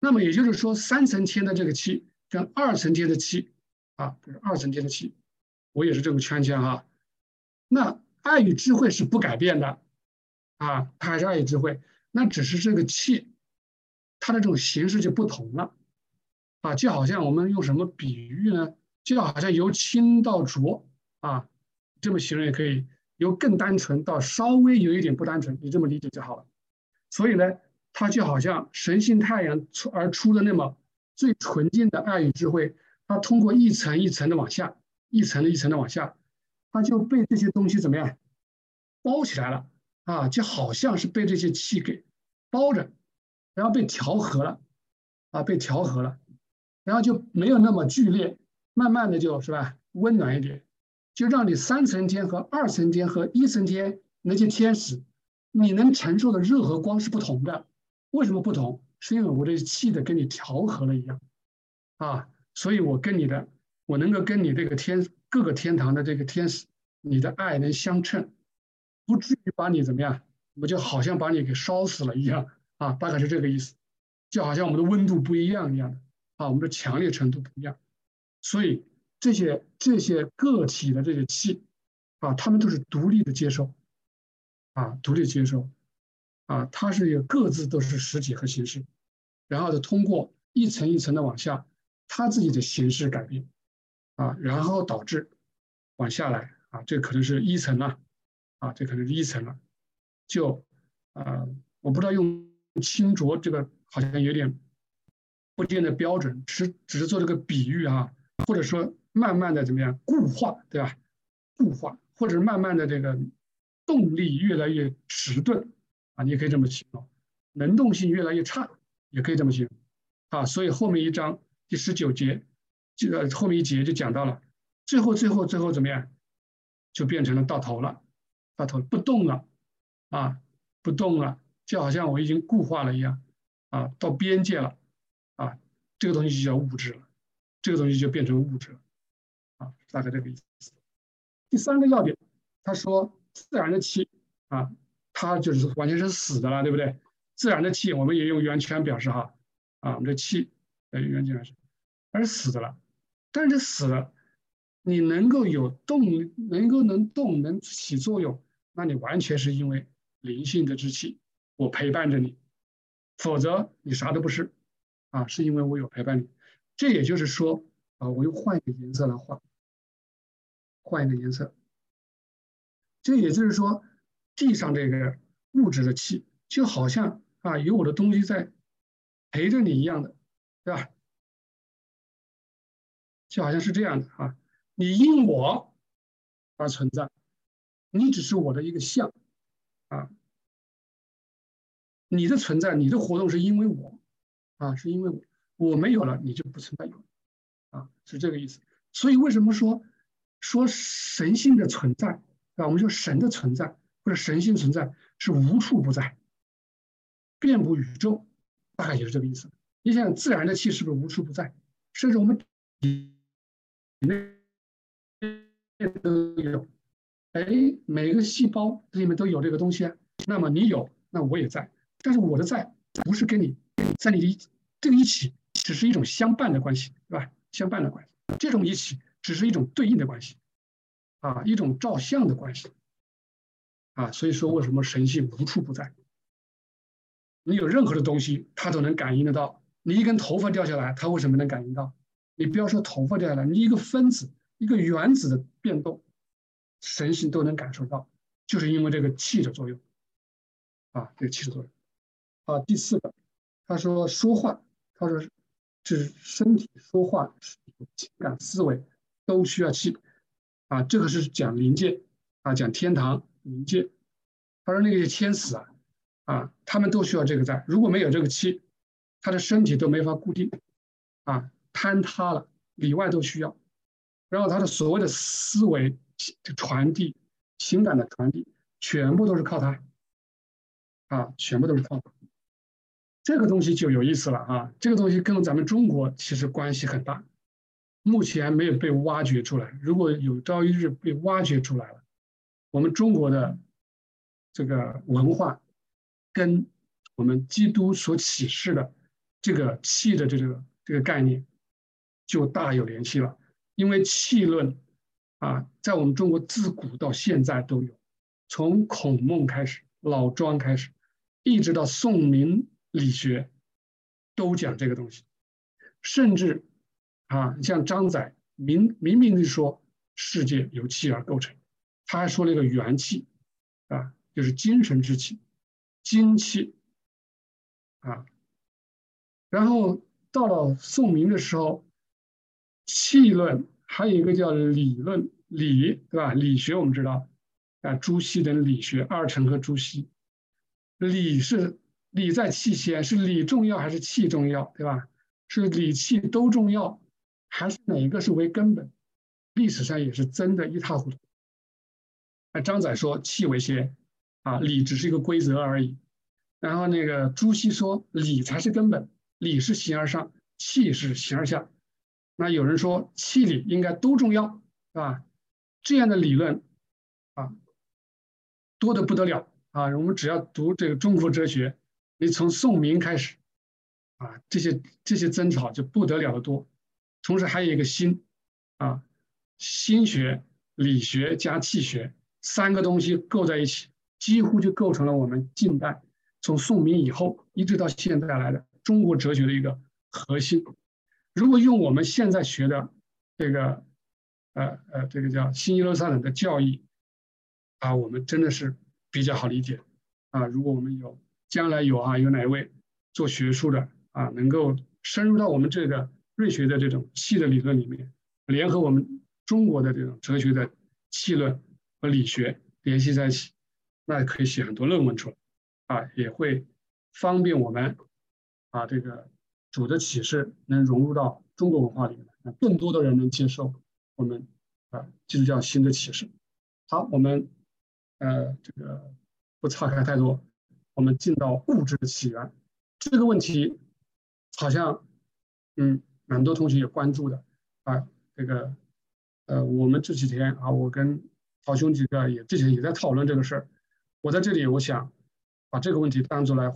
那么也就是说，三层天的这个气跟二层天的气啊，就是二层天的气，我也是这个圈圈哈。那爱与智慧是不改变的。啊，它还是爱与智慧，那只是这个气，它的这种形式就不同了，啊，就好像我们用什么比喻呢？就好像由轻到浊，啊，这么形容也可以，由更单纯到稍微有一点不单纯，你这么理解就好了。所以呢，它就好像神性太阳出而出的那么最纯净的爱与智慧，它通过一层一层的往下，一层一层的往下，它就被这些东西怎么样包起来了。啊，就好像是被这些气给包着，然后被调和了，啊，被调和了，然后就没有那么剧烈，慢慢的就是吧，温暖一点，就让你三层天和二层天和一层天那些天使，你能承受的热和光是不同的。为什么不同？是因为我的气的跟你调和了一样，啊，所以我跟你的，我能够跟你这个天各个天堂的这个天使，你的爱能相称。不至于把你怎么样，我就好像把你给烧死了一样啊，大概是这个意思，就好像我们的温度不一样一样的啊，我们的强烈程度不一样，所以这些这些个体的这些气啊，他们都是独立的接受啊，独立接受啊，它是有各自都是实体和形式，然后呢，通过一层一层的往下，它自己的形式改变啊，然后导致往下来啊，这可能是一层啊。啊，这可能是一层了，就，呃，我不知道用清浊这个好像有点不见得标准，只只是做这个比喻啊，或者说慢慢的怎么样固化，对吧？固化，或者是慢慢的这个动力越来越迟钝啊，你也可以这么形容，能动性越来越差，也可以这么形容啊。所以后面一章第十九节，这个后面一节就讲到了，最后最后最后怎么样，就变成了到头了。把头不动了，啊，不动了，就好像我已经固化了一样，啊，到边界了，啊，这个东西就叫物质了，这个东西就变成物质了，啊，大概这个意思。第三个要点，他说自然的气啊，它就是完全是死的了，对不对？自然的气，我们也用圆圈表示哈，啊，我们的气呃圆圈是，它是死的了，但是死了，你能够有动，能够能动能起作用，那你完全是因为灵性的之气。我陪伴着你，否则你啥都不是，啊，是因为我有陪伴你。这也就是说，啊，我又换一个颜色来画，换一个颜色。这也就是说，地上这个物质的气，就好像啊，有我的东西在陪着你一样的，对吧？就好像是这样的啊，你因我而存在，你只是我的一个像，啊。你的存在，你的活动是因为我，啊，是因为我，我没有了，你就不存在有，啊，是这个意思。所以为什么说说神性的存在，啊，我们说神的存在或者神性存在是无处不在，遍布宇宙，大概也是这个意思。你想，自然的气是不是无处不在？甚至我们体内都有，哎，每个细胞里面都有这个东西啊。那么你有，那我也在。但是我的在不是跟你在你的这个一起，只是一种相伴的关系，对吧？相伴的关系，这种一起只是一种对应的关系，啊，一种照相的关系，啊，所以说为什么神性无处不在？你有任何的东西，它都能感应得到。你一根头发掉下来，它为什么能感应到？你不要说头发掉下来，你一个分子、一个原子的变动，神性都能感受到，就是因为这个气的作用，啊，这个气的作用。啊，第四个，他说说话，他说这是身体说话，情感思维都需要气，啊，这个是讲灵界，啊，讲天堂灵界。他说那些天使啊，啊，他们都需要这个在，如果没有这个气，他的身体都没法固定，啊，坍塌了，里外都需要。然后他的所谓的思维传递、情感的传递，全部都是靠他，啊，全部都是靠他。这个东西就有意思了啊！这个东西跟咱们中国其实关系很大，目前没有被挖掘出来。如果有朝一日被挖掘出来了，我们中国的这个文化跟我们基督所启示的这个气的这个这个概念就大有联系了。因为气论啊，在我们中国自古到现在都有，从孔孟开始，老庄开始，一直到宋明。理学都讲这个东西，甚至啊，像张载明明明就说世界由气而构成，他还说了一个元气啊，就是精神之气，精气啊。然后到了宋明的时候，气论还有一个叫理论理，对吧？理学我们知道啊，朱熹的理学，二程和朱熹，理是。理在气先，是理重要还是气重要，对吧？是理气都重要，还是哪一个是为根本？历史上也是争得一塌糊涂。那张载说气为先，啊，理只是一个规则而已。然后那个朱熹说理才是根本，理是形而上，气是形而下。那有人说气理应该都重要，是吧？这样的理论啊，多的不得了啊！我们只要读这个中国哲学。你从宋明开始，啊，这些这些争吵就不得了的多。同时还有一个心，啊，心学、理学加气学三个东西构在一起，几乎就构成了我们近代从宋明以后一直到现在来的中国哲学的一个核心。如果用我们现在学的这个，呃呃，这个叫新耶路撒冷的教义，啊，我们真的是比较好理解。啊，如果我们有。将来有啊，有哪位做学术的啊，能够深入到我们这个瑞学的这种气的理论里面，联合我们中国的这种哲学的气论和理学联系在一起，那可以写很多论文出来，啊，也会方便我们啊，这个主的启示能融入到中国文化里面，让更多的人能接受我们啊基督教新的启示。好，我们呃这个不岔开太多。我们进到物质的起源这个问题，好像嗯，蛮多同学也关注的啊。这个呃，我们这几天啊，我跟好兄几个也之前也在讨论这个事儿。我在这里，我想把这个问题当做来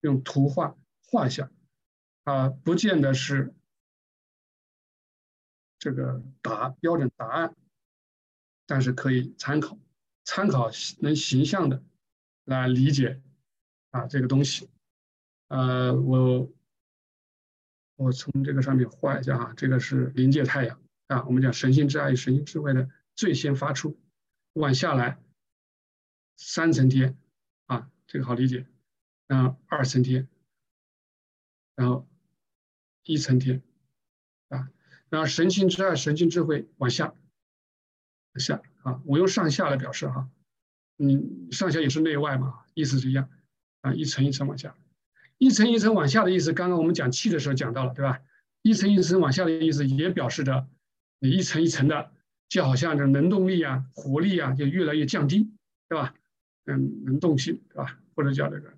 用图画画一下啊，不见得是这个答标准答案，但是可以参考，参考能形象的来理解啊这个东西。呃，我我从这个上面画一下啊，这个是临界太阳啊，我们讲神性之爱与神性智慧的最先发出，往下来。三层天，啊，这个好理解。然后二层天，然后一层天，啊，然后神性之爱、神性智慧往下，下啊，我用上下来表示哈，嗯，上下也是内外嘛，意思是一样，啊，一层一层往下，一层一层往下的意思，刚刚我们讲气的时候讲到了，对吧？一层一层往下的意思也表示着你一层一层的，就好像这能动力啊、活力啊，就越来越降低，对吧？嗯，能动性对吧？或者叫这个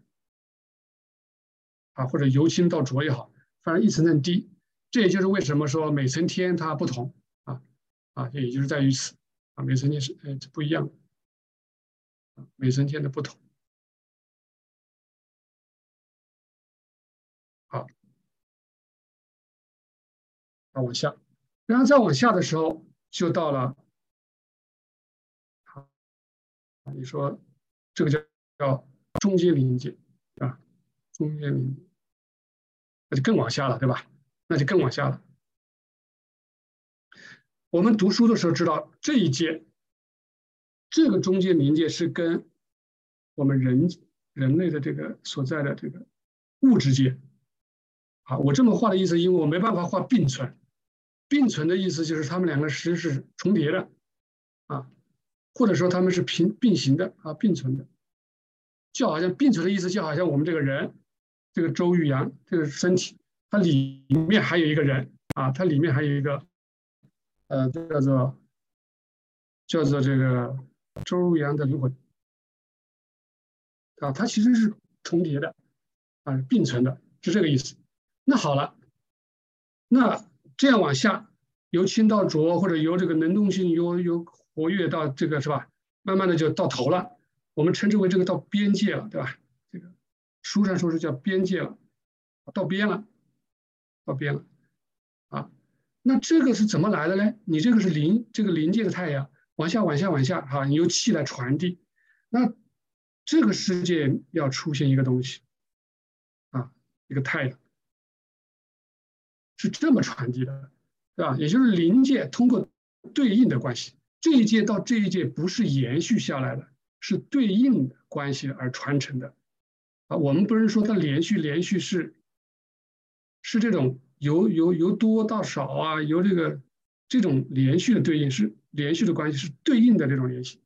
啊，或者由轻到浊也好，反正一层层低。这也就是为什么说每层天它不同啊啊，也就是在于此啊，每层天是呃不一样，每层天的不同。好，再往下，然后再往下的时候就到了好，你说。这个叫叫中间临界啊，中间临界，那就更往下了，对吧？那就更往下了。我们读书的时候知道，这一届这个中间临界是跟我们人人类的这个所在的这个物质界。啊，我这么画的意思，因为我没办法画并存，并存的意思就是他们两个实是重叠的啊。或者说他们是平并行的啊，并存的，就好像并存的意思，就好像我们这个人，这个周玉阳这个身体，它里面还有一个人啊，它里面还有一个，呃，叫做叫做这个周玉阳的灵魂啊，它其实是重叠的啊，并存的，是这个意思。那好了，那这样往下由轻到浊，或者由这个能动性由由。活跃到这个是吧？慢慢的就到头了，我们称之为这个到边界了，对吧？书上说是叫边界了，到边了，到边了，啊，那这个是怎么来的呢？你这个是临这个临界的太阳，往下往下往下，哈，你由气来传递，那这个世界要出现一个东西，啊，一个太阳，是这么传递的，对吧？也就是临界通过对应的关系。这一届到这一届不是延续下来的，是对应的关系而传承的，啊，我们不是说它连续连续是，是这种由由由多到少啊，由这个这种连续的对应是连续的关系是对应的这种联系。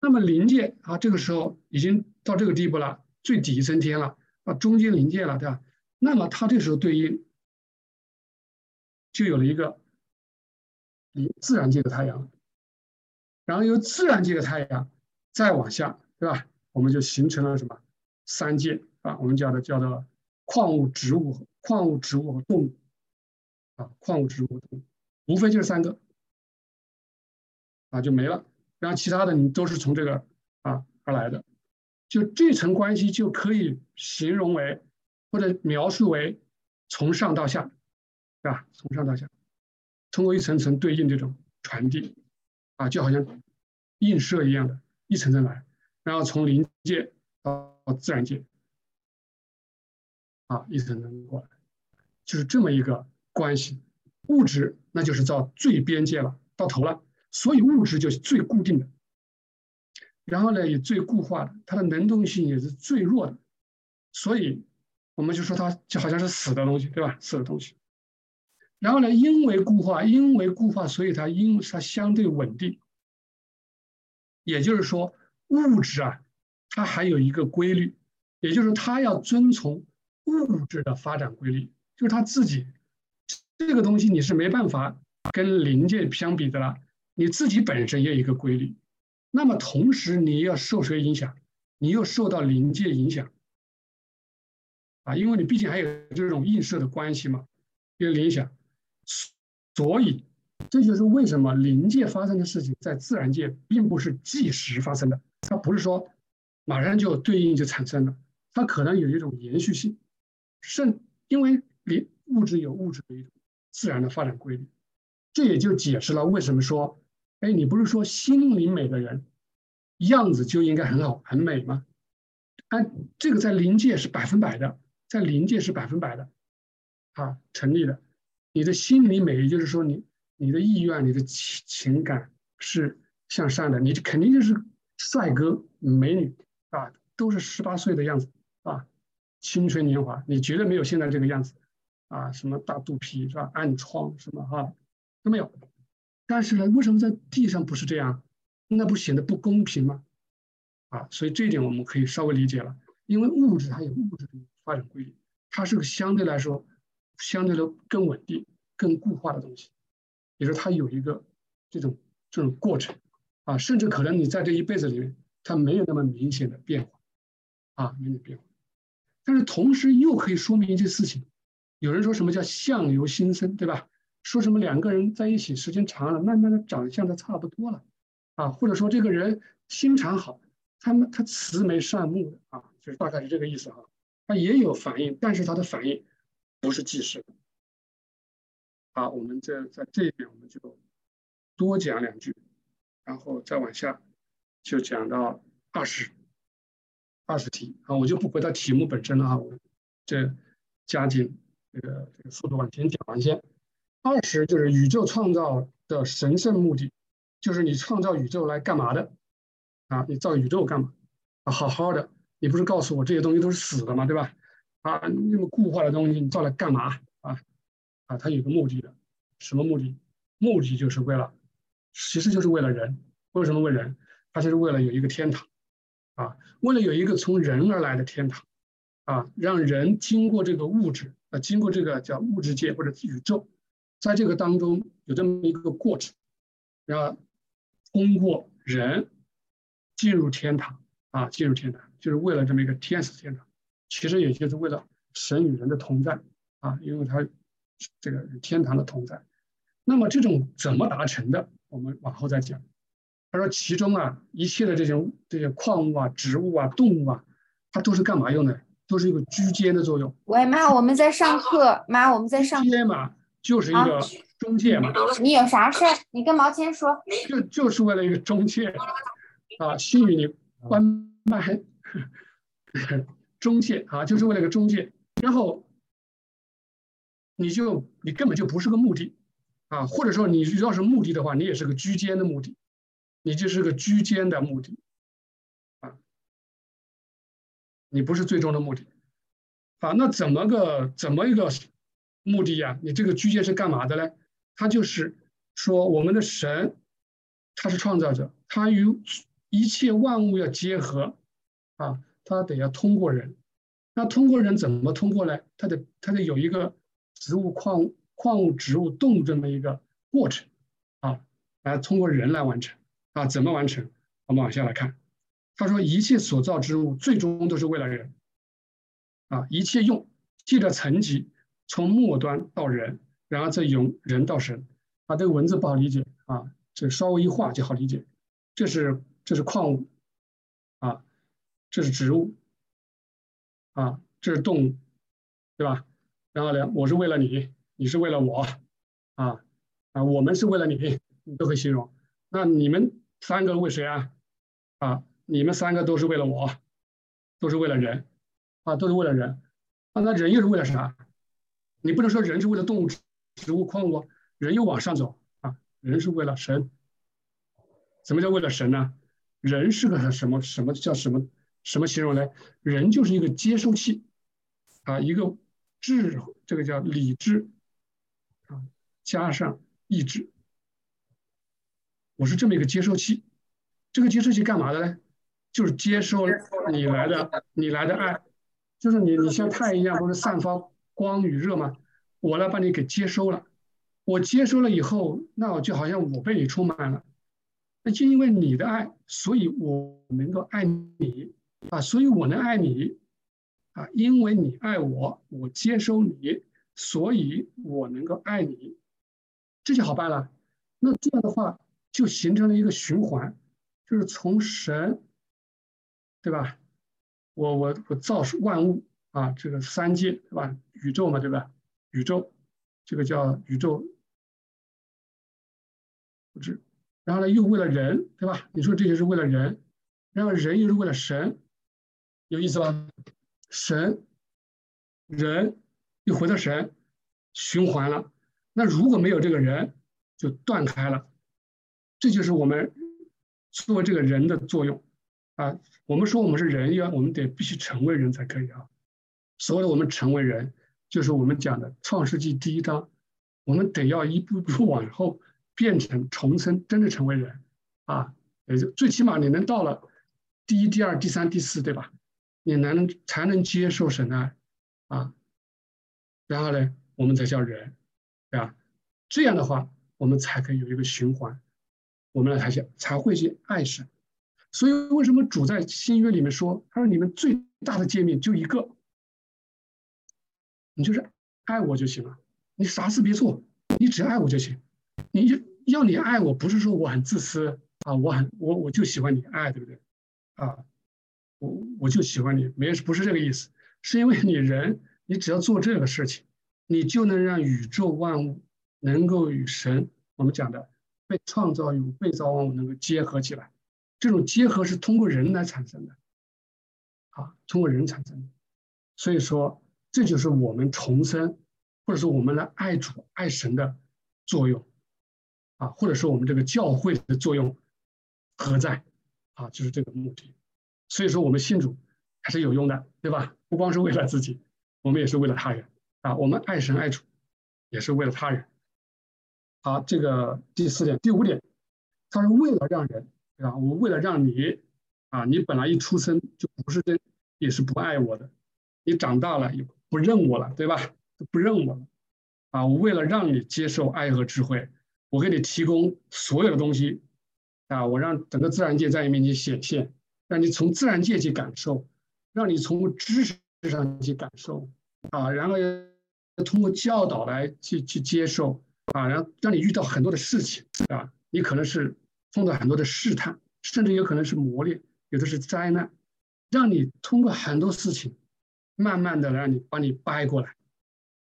那么临界啊，这个时候已经到这个地步了，最底层天了啊，中间临界了，对吧？那么它这时候对应就有了一个自然界的太阳。然后由自然界的太阳再往下，对吧？我们就形成了什么三界啊？我们叫的叫做矿物、植物、矿物、植物和动物啊，矿物、植物动物，无非就是三个啊，就没了。然后其他的你都是从这个啊而来的，就这层关系就可以形容为或者描述为从上到下，对吧？从上到下，通过一层层对应这种传递。啊，就好像映射一样的，一层层来，然后从临界到自然界，啊，一层层过来，就是这么一个关系。物质那就是到最边界了，到头了，所以物质就是最固定的，然后呢也最固化的，它的能动性也是最弱的，所以我们就说它就好像是死的东西，对吧？死的东西。然后呢，因为固化，因为固化，所以它因它相对稳定。也就是说，物质啊，它还有一个规律，也就是它要遵从物质的发展规律，就是它自己这个东西你是没办法跟临界相比的了，你自己本身也有一个规律。那么同时你要受谁影响？你又受到临界影响，啊，因为你毕竟还有这种映射的关系嘛，一个联想，所以这就是为什么临界发生的事情在自然界并不是即时发生的，它不是说马上就对应就产生了，它可能有一种延续性，甚因为你物质有物质的一种自然的发展规律，这也就解释了为什么说，哎，你不是说心灵美的人样子就应该很好很美吗？按这个在临界是百分百的。在临界是百分百的，啊，成立的。你的心理美，也就是说，你你的意愿、你的情情感是向善的，你肯定就是帅哥美女啊，都是十八岁的样子啊，青春年华，你绝对没有现在这个样子啊，什么大肚皮是吧，暗疮什么哈都没有。但是呢，为什么在地上不是这样？那不显得不公平吗？啊，所以这一点我们可以稍微理解了，因为物质它有物质的。发展规律，它是个相对来说相对的更稳定、更固化的东西，也就是它有一个这种这种过程啊，甚至可能你在这一辈子里面，它没有那么明显的变化啊，没有变化。但是同时又可以说明一件事情，有人说什么叫相由心生，对吧？说什么两个人在一起时间长了，慢慢的长相都差不多了啊，或者说这个人心肠好，他们他慈眉善目的啊，就是大概是这个意思哈。他也有反应，但是他的反应不是即时的。好，我们这在这一点我们就多讲两句，然后再往下就讲到二十二十题啊，我就不回到题目本身了啊，这加紧这个这个速度往前讲一些。二十就是宇宙创造的神圣目的，就是你创造宇宙来干嘛的啊？你造宇宙干嘛？啊，好好的。你不是告诉我这些东西都是死的吗？对吧？啊，那么固化的东西你造来干嘛？啊啊，它有个目的的，什么目的？目的就是为了，其实就是为了人。为什么为人？它就是为了有一个天堂，啊，为了有一个从人而来的天堂，啊，让人经过这个物质，啊，经过这个叫物质界或者宇宙，在这个当中有这么一个过程，然后通过人进入天堂，啊，进入天堂。就是为了这么一个天使天堂，其实也就是为了神与人的同在啊，因为它这个天堂的同在。那么这种怎么达成的，我们往后再讲。他说其中啊，一切的这些这些矿物啊、植物啊、动物啊，它都是干嘛用的？都是一个居间的作用。喂，妈，我们在上课。妈，我们在上。居间嘛，就是一个中介嘛。你有啥事儿？你跟毛谦说。就就是为了一个中介啊，心与你关麦。中介啊，就是为了个中介，然后你就你根本就不是个目的啊，或者说你要是目的的话，你也是个居间的目的，你就是个居间的目的啊，你不是最终的目的啊。那怎么个怎么一个目的呀？你这个居间是干嘛的呢？它就是说我们的神他是创造者，他与一切万物要结合。啊，他得要通过人，那通过人怎么通过呢？他得他得有一个植物、矿物、矿物、植物、动物这么一个过程啊，来通过人来完成啊，怎么完成？我们往下来看，他说一切所造之物最终都是为了人啊，一切用记着层级从末端到人，然后再由人到神啊，这个文字不好理解啊，这稍微一画就好理解，这是这是矿物啊。这是植物，啊，这是动物，对吧？然后呢，我是为了你，你是为了我，啊啊，我们是为了你，你都可以形容。那你们三个为谁啊？啊，你们三个都是为了我，都是为了人，啊，都是为了人。啊，那人又是为了啥？你不能说人是为了动物、植物、矿物，人又往上走啊，人是为了神。什么叫为了神呢？人是个什么？什么叫什么？什么形容呢？人就是一个接收器，啊，一个智，这个叫理智，啊，加上意志，我是这么一个接收器。这个接收器干嘛的呢？就是接收你来的，你来的爱，就是你，你像太阳一样，不是散发光与热吗？我来把你给接收了。我接收了以后，那我就好像我被你充满了。那就因为你的爱，所以我能够爱你。啊，所以我能爱你，啊，因为你爱我，我接收你，所以我能够爱你，这就好办了。那这样的话，就形成了一个循环，就是从神，对吧？我我我造万物啊，这个三界对吧？宇宙嘛，对吧？宇宙，这个叫宇宙不知。然后呢，又为了人，对吧？你说这些是为了人，然后人又是为了神，有意思吧？神，人又回到神，循环了。那如果没有这个人，就断开了。这就是我们作为这个人的作用啊。我们说我们是人，要我们得必须成为人才可以啊。所谓的我们成为人，就是我们讲的《创世纪》第一章，我们得要一步步往后。变成重生，真的成为人啊！也就最起码你能到了第一、第二、第三、第四，对吧？你能才能接受神爱啊，然后呢，我们才叫人，对吧？这样的话，我们才可以有一个循环，我们来才才会去爱神。所以，为什么主在新约里面说，他说你们最大的诫命就一个，你就是爱我就行了，你啥事别做，你只爱我就行，你。要你爱我，不是说我很自私啊，我很我我就喜欢你爱，对不对？啊，我我就喜欢你，没不是这个意思，是因为你人，你只要做这个事情，你就能让宇宙万物能够与神，我们讲的被创造与被造万物能够结合起来，这种结合是通过人来产生的，啊，通过人产生的，所以说这就是我们重生，或者说我们来爱主爱神的作用。啊，或者说我们这个教会的作用何在？啊，就是这个目的。所以说我们信主还是有用的，对吧？不光是为了自己，我们也是为了他人。啊，我们爱神爱主，也是为了他人。好，这个第四点，第五点，他是为了让人，对吧？我为了让你，啊，你本来一出生就不是真，也是不爱我的，你长大了也不认我了，对吧？不认我了。啊，我为了让你接受爱和智慧。我给你提供所有的东西，啊，我让整个自然界在你面前显现，让你从自然界去感受，让你从知识上去感受，啊，然后通过教导来去去接受，啊，然后让你遇到很多的事情，啊，你可能是碰到很多的试探，甚至有可能是磨练，有的是灾难，让你通过很多事情，慢慢的让你把你掰过来，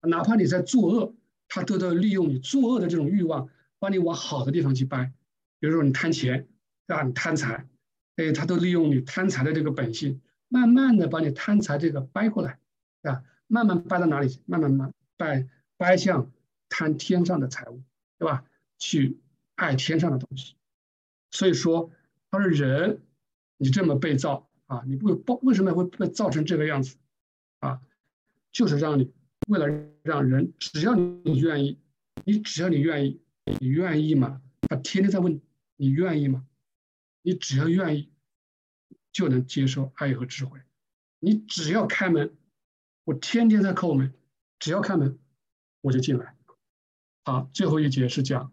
哪怕你在作恶，他都在利用你作恶的这种欲望。把你往好的地方去掰，比如说你贪钱，对吧？你贪财，哎，他都利用你贪财的这个本性，慢慢的把你贪财这个掰过来，啊？慢慢掰到哪里去？慢慢慢掰掰向贪天上的财物，对吧？去爱天上的东西。所以说，他说人，你这么被造啊，你不报为什么会被造成这个样子啊？就是让你为了让人，只要你愿意，你只要你愿意。你愿意吗？他天天在问你愿意吗？你只要愿意，就能接受爱和智慧。你只要开门，我天天在叩门，只要开门，我就进来。啊，最后一节是讲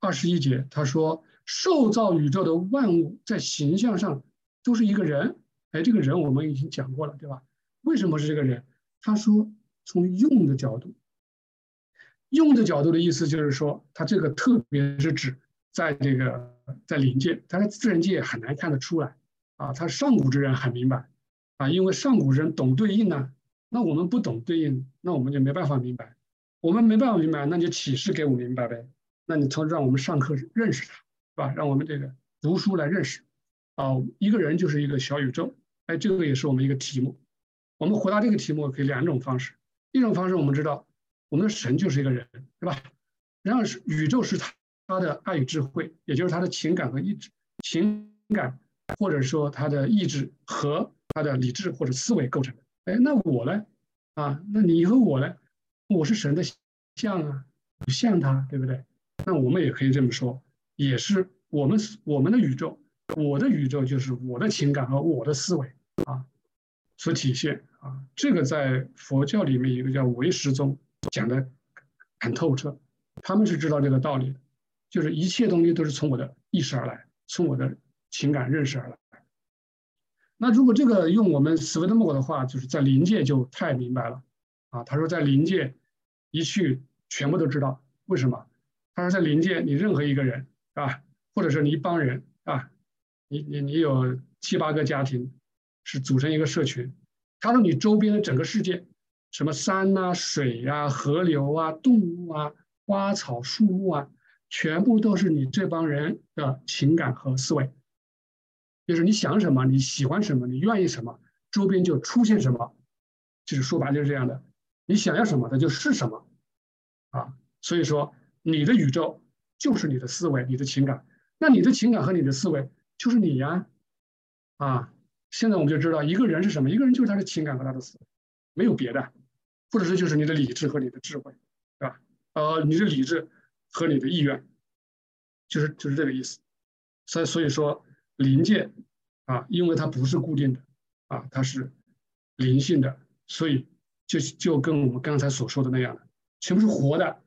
二十一节，他说受造宇宙的万物在形象上都是一个人。哎，这个人我们已经讲过了，对吧？为什么是这个人？他说从用的角度。用的角度的意思就是说，他这个特别是指在这个在灵界，他在自然界很难看得出来啊。他上古之人很明白啊，因为上古人懂对应呢，那我们不懂对应，那我们就没办法明白。我们没办法明白，那就启示给我明白呗。那你从让我们上课认识他，是吧？让我们这个读书来认识啊。一个人就是一个小宇宙，哎，这个也是我们一个题目。我们回答这个题目可以两种方式，一种方式我们知道。我们的神就是一个人，对吧？然后是宇宙是他他的爱与智慧，也就是他的情感和意志、情感或者说他的意志和他的理智或者思维构成的。哎，那我呢？啊，那你和我呢？我是神的像啊，像他，对不对？那我们也可以这么说，也是我们我们的宇宙，我的宇宙就是我的情感和我的思维啊所体现啊。这个在佛教里面一个叫唯识宗。讲的很透彻，他们是知道这个道理的，就是一切东西都是从我的意识而来，从我的情感认识而来。那如果这个用我们斯维德莫的话，就是在临界就太明白了啊。他说在临界一去全部都知道为什么？他说在临界你任何一个人啊，或者是你一帮人啊，你你你有七八个家庭是组成一个社群，他说你周边的整个世界，什么山呐、水呀、河流啊、动物啊、花草树木啊，全部都是你这帮人的情感和思维。就是你想什么，你喜欢什么，你愿意什么，周边就出现什么，就是说白就是这样的。你想要什么，它就是什么，啊，所以说你的宇宙就是你的思维，你的情感。那你的情感和你的思维就是你呀，啊，现在我们就知道一个人是什么，一个人就是他的情感和他的思维，没有别的，或者是就是你的理智和你的智慧，对吧？呃，你的理智和你的意愿，就是就是这个意思。所以所以说。临界啊，因为它不是固定的啊，它是灵性的，所以就就跟我们刚才所说的那样，全部是活的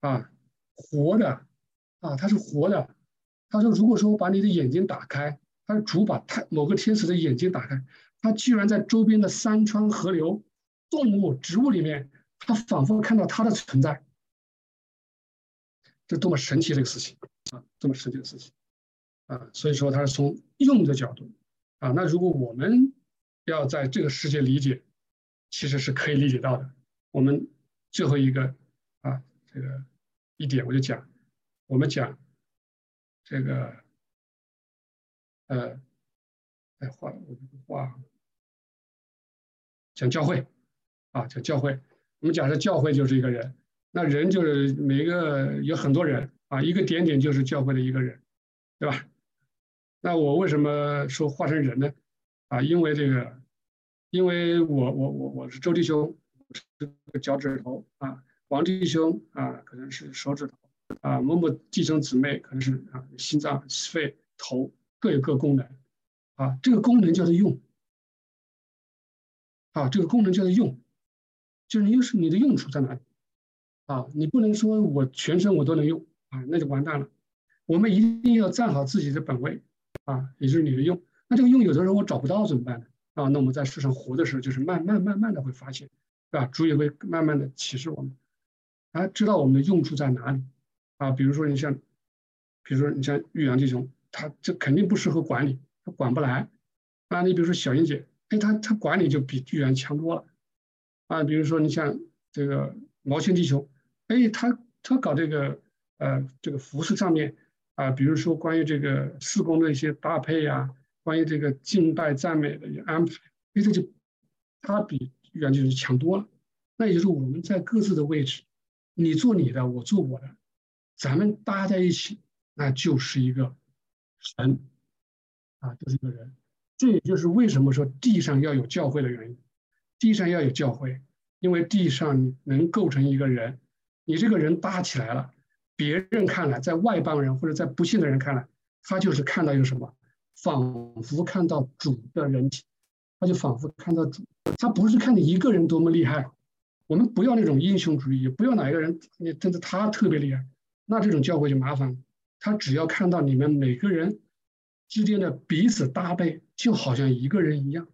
啊，活的啊，它是活的。他说，如果说我把你的眼睛打开，他是主把太某个天使的眼睛打开，他居然在周边的山川河流、动物、植物里面，他仿佛看到他的存在，这多么神奇的一个事情啊！这么神奇的事情。啊，所以说它是从用的角度啊。那如果我们要在这个世界理解，其实是可以理解到的。我们最后一个啊，这个一点我就讲，我们讲这个呃，哎画我画讲教会啊，讲教会。我们假设教会就是一个人，那人就是每一个有很多人啊，一个点点就是教会的一个人，对吧？那我为什么说化成人呢？啊，因为这个，因为我我我我是周弟兄，是脚趾头啊，王弟兄啊可能是手指头啊，某某继承姊妹可能是啊心脏、肺、头各有各功能啊，这个功能叫做用啊，这个功能叫做用，就是你又是你的用处在哪里啊？你不能说我全身我都能用啊，那就完蛋了。我们一定要站好自己的本位。啊，也就是你的用，那这个用有的时候我找不到怎么办呢？啊，那我们在世上活的时候，就是慢慢慢慢的会发现，对吧？主也会慢慢的启示我们，啊，知道我们的用处在哪里，啊，比如说你像，比如说你像玉阳弟兄，他这肯定不适合管理，他管不来，啊，你比如说小英姐，哎，他他管理就比玉阳强多了，啊，比如说你像这个毛线弟兄，哎，他他搞这个呃这个服饰上面。啊，比如说关于这个四宫的一些搭配呀，关于这个敬拜赞美的安排，因为，这就他比原就是强多了。那也就是我们在各自的位置，你做你的，我做我的，咱们搭在一起，那就是一个神啊，就是一个人。这也就是为什么说地上要有教会的原因。地上要有教会，因为地上能构成一个人，你这个人搭起来了。别人看来，在外邦人或者在不信的人看来，他就是看到一个什么，仿佛看到主的人体，他就仿佛看到主。他不是看你一个人多么厉害，我们不要那种英雄主义，也不要哪一个人，你真的他特别厉害，那这种教会就麻烦了。他只要看到你们每个人之间的彼此搭配，就好像一个人一样，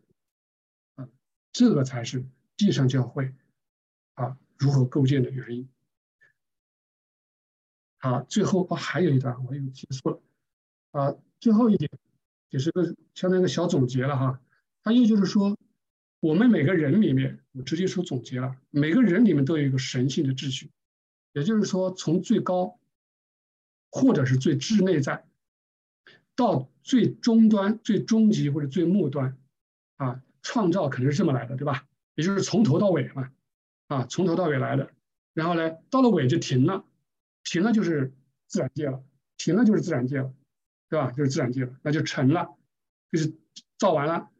啊，这个才是地上教会啊如何构建的原因。好，最后哦，还有一段我又记错了，啊，最后一点也是个相当于一个小总结了哈。它又就是说，我们每个人里面，我直接说总结了，每个人里面都有一个神性的秩序，也就是说，从最高或者是最至内在，到最终端、最终极或者最末端，啊，创造肯定是这么来的，对吧？也就是从头到尾嘛，啊，从头到尾来的，然后呢，到了尾就停了。停了就是自然界了，停了就是自然界了，对吧？就是自然界了，那就成了，就是造完了，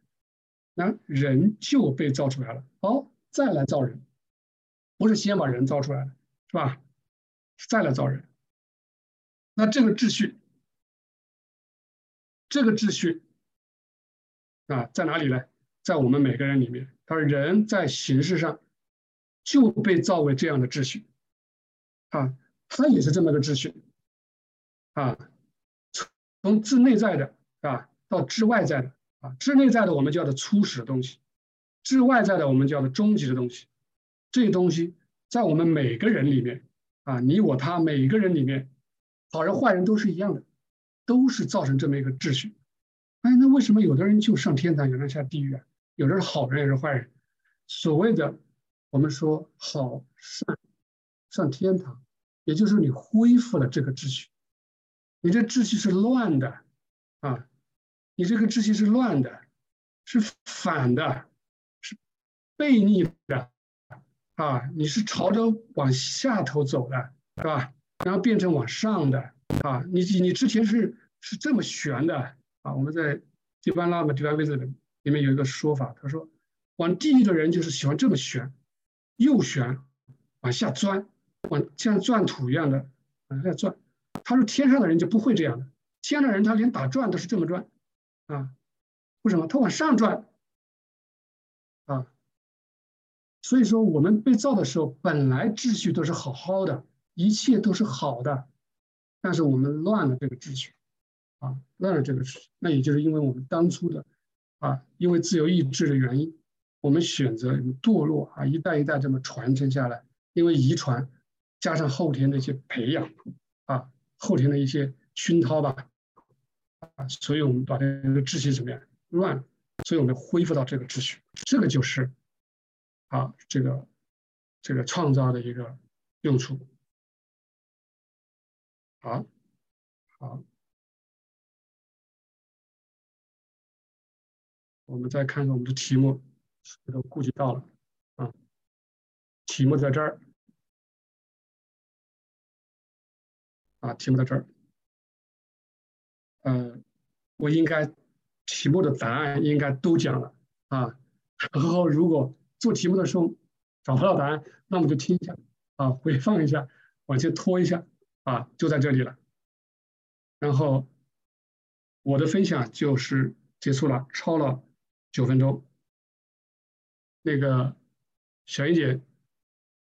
那人就被造出来了。好，再来造人，不是先把人造出来了，是吧？再来造人，那这个秩序，这个秩序啊，在哪里呢？在我们每个人里面。他说，人在形式上就被造为这样的秩序，啊。他也是这么个秩序，啊，从从至内在的啊到至外在的啊，至内在的我们叫做初始的东西，至外在的我们叫做终极的东西。这些东西在我们每个人里面啊，你我他每个人里面，好人坏人都是一样的，都是造成这么一个秩序。哎，那为什么有的人就上天堂，有的人下地狱啊？有的是好人，也是坏人。所谓的我们说好善上天堂，也就是你恢复了这个秩序。你这秩序是乱的啊，你这个秩序是乱的，是反的，是悖逆的啊！你是朝着往下头走的，是吧？然后变成往上的啊！你你之前是是这么悬的啊！我们在《divine love divine wisdom》里面有一个说法，他说，往地狱的人就是喜欢这么悬，右旋，往下钻，往像钻土一样的往下钻。他说：“天上的人就不会这样的，天上的人他连打转都是这么转，啊，为什么？他往上转，啊，所以说我们被造的时候，本来秩序都是好好的，一切都是好的，但是我们乱了这个秩序，啊，乱了这个秩序，那也就是因为我们当初的，啊，因为自由意志的原因，我们选择堕落啊，一代一代这么传承下来，因为遗传加上后天的一些培养，啊。”后天的一些熏陶吧，啊，所以我们把这个秩序怎么样乱，所以我们恢复到这个秩序，这个就是啊，这个这个创造的一个用处。好，好，我们再看看我们的题目，都顾及到了啊，题目在这儿。啊，题目在这儿。呃，我应该题目的答案应该都讲了啊。然后如果做题目的时候找不到答案，那我们就听一下啊，回放一下，往前拖一下啊，就在这里了。然后我的分享就是结束了，超了九分钟。那个小英姐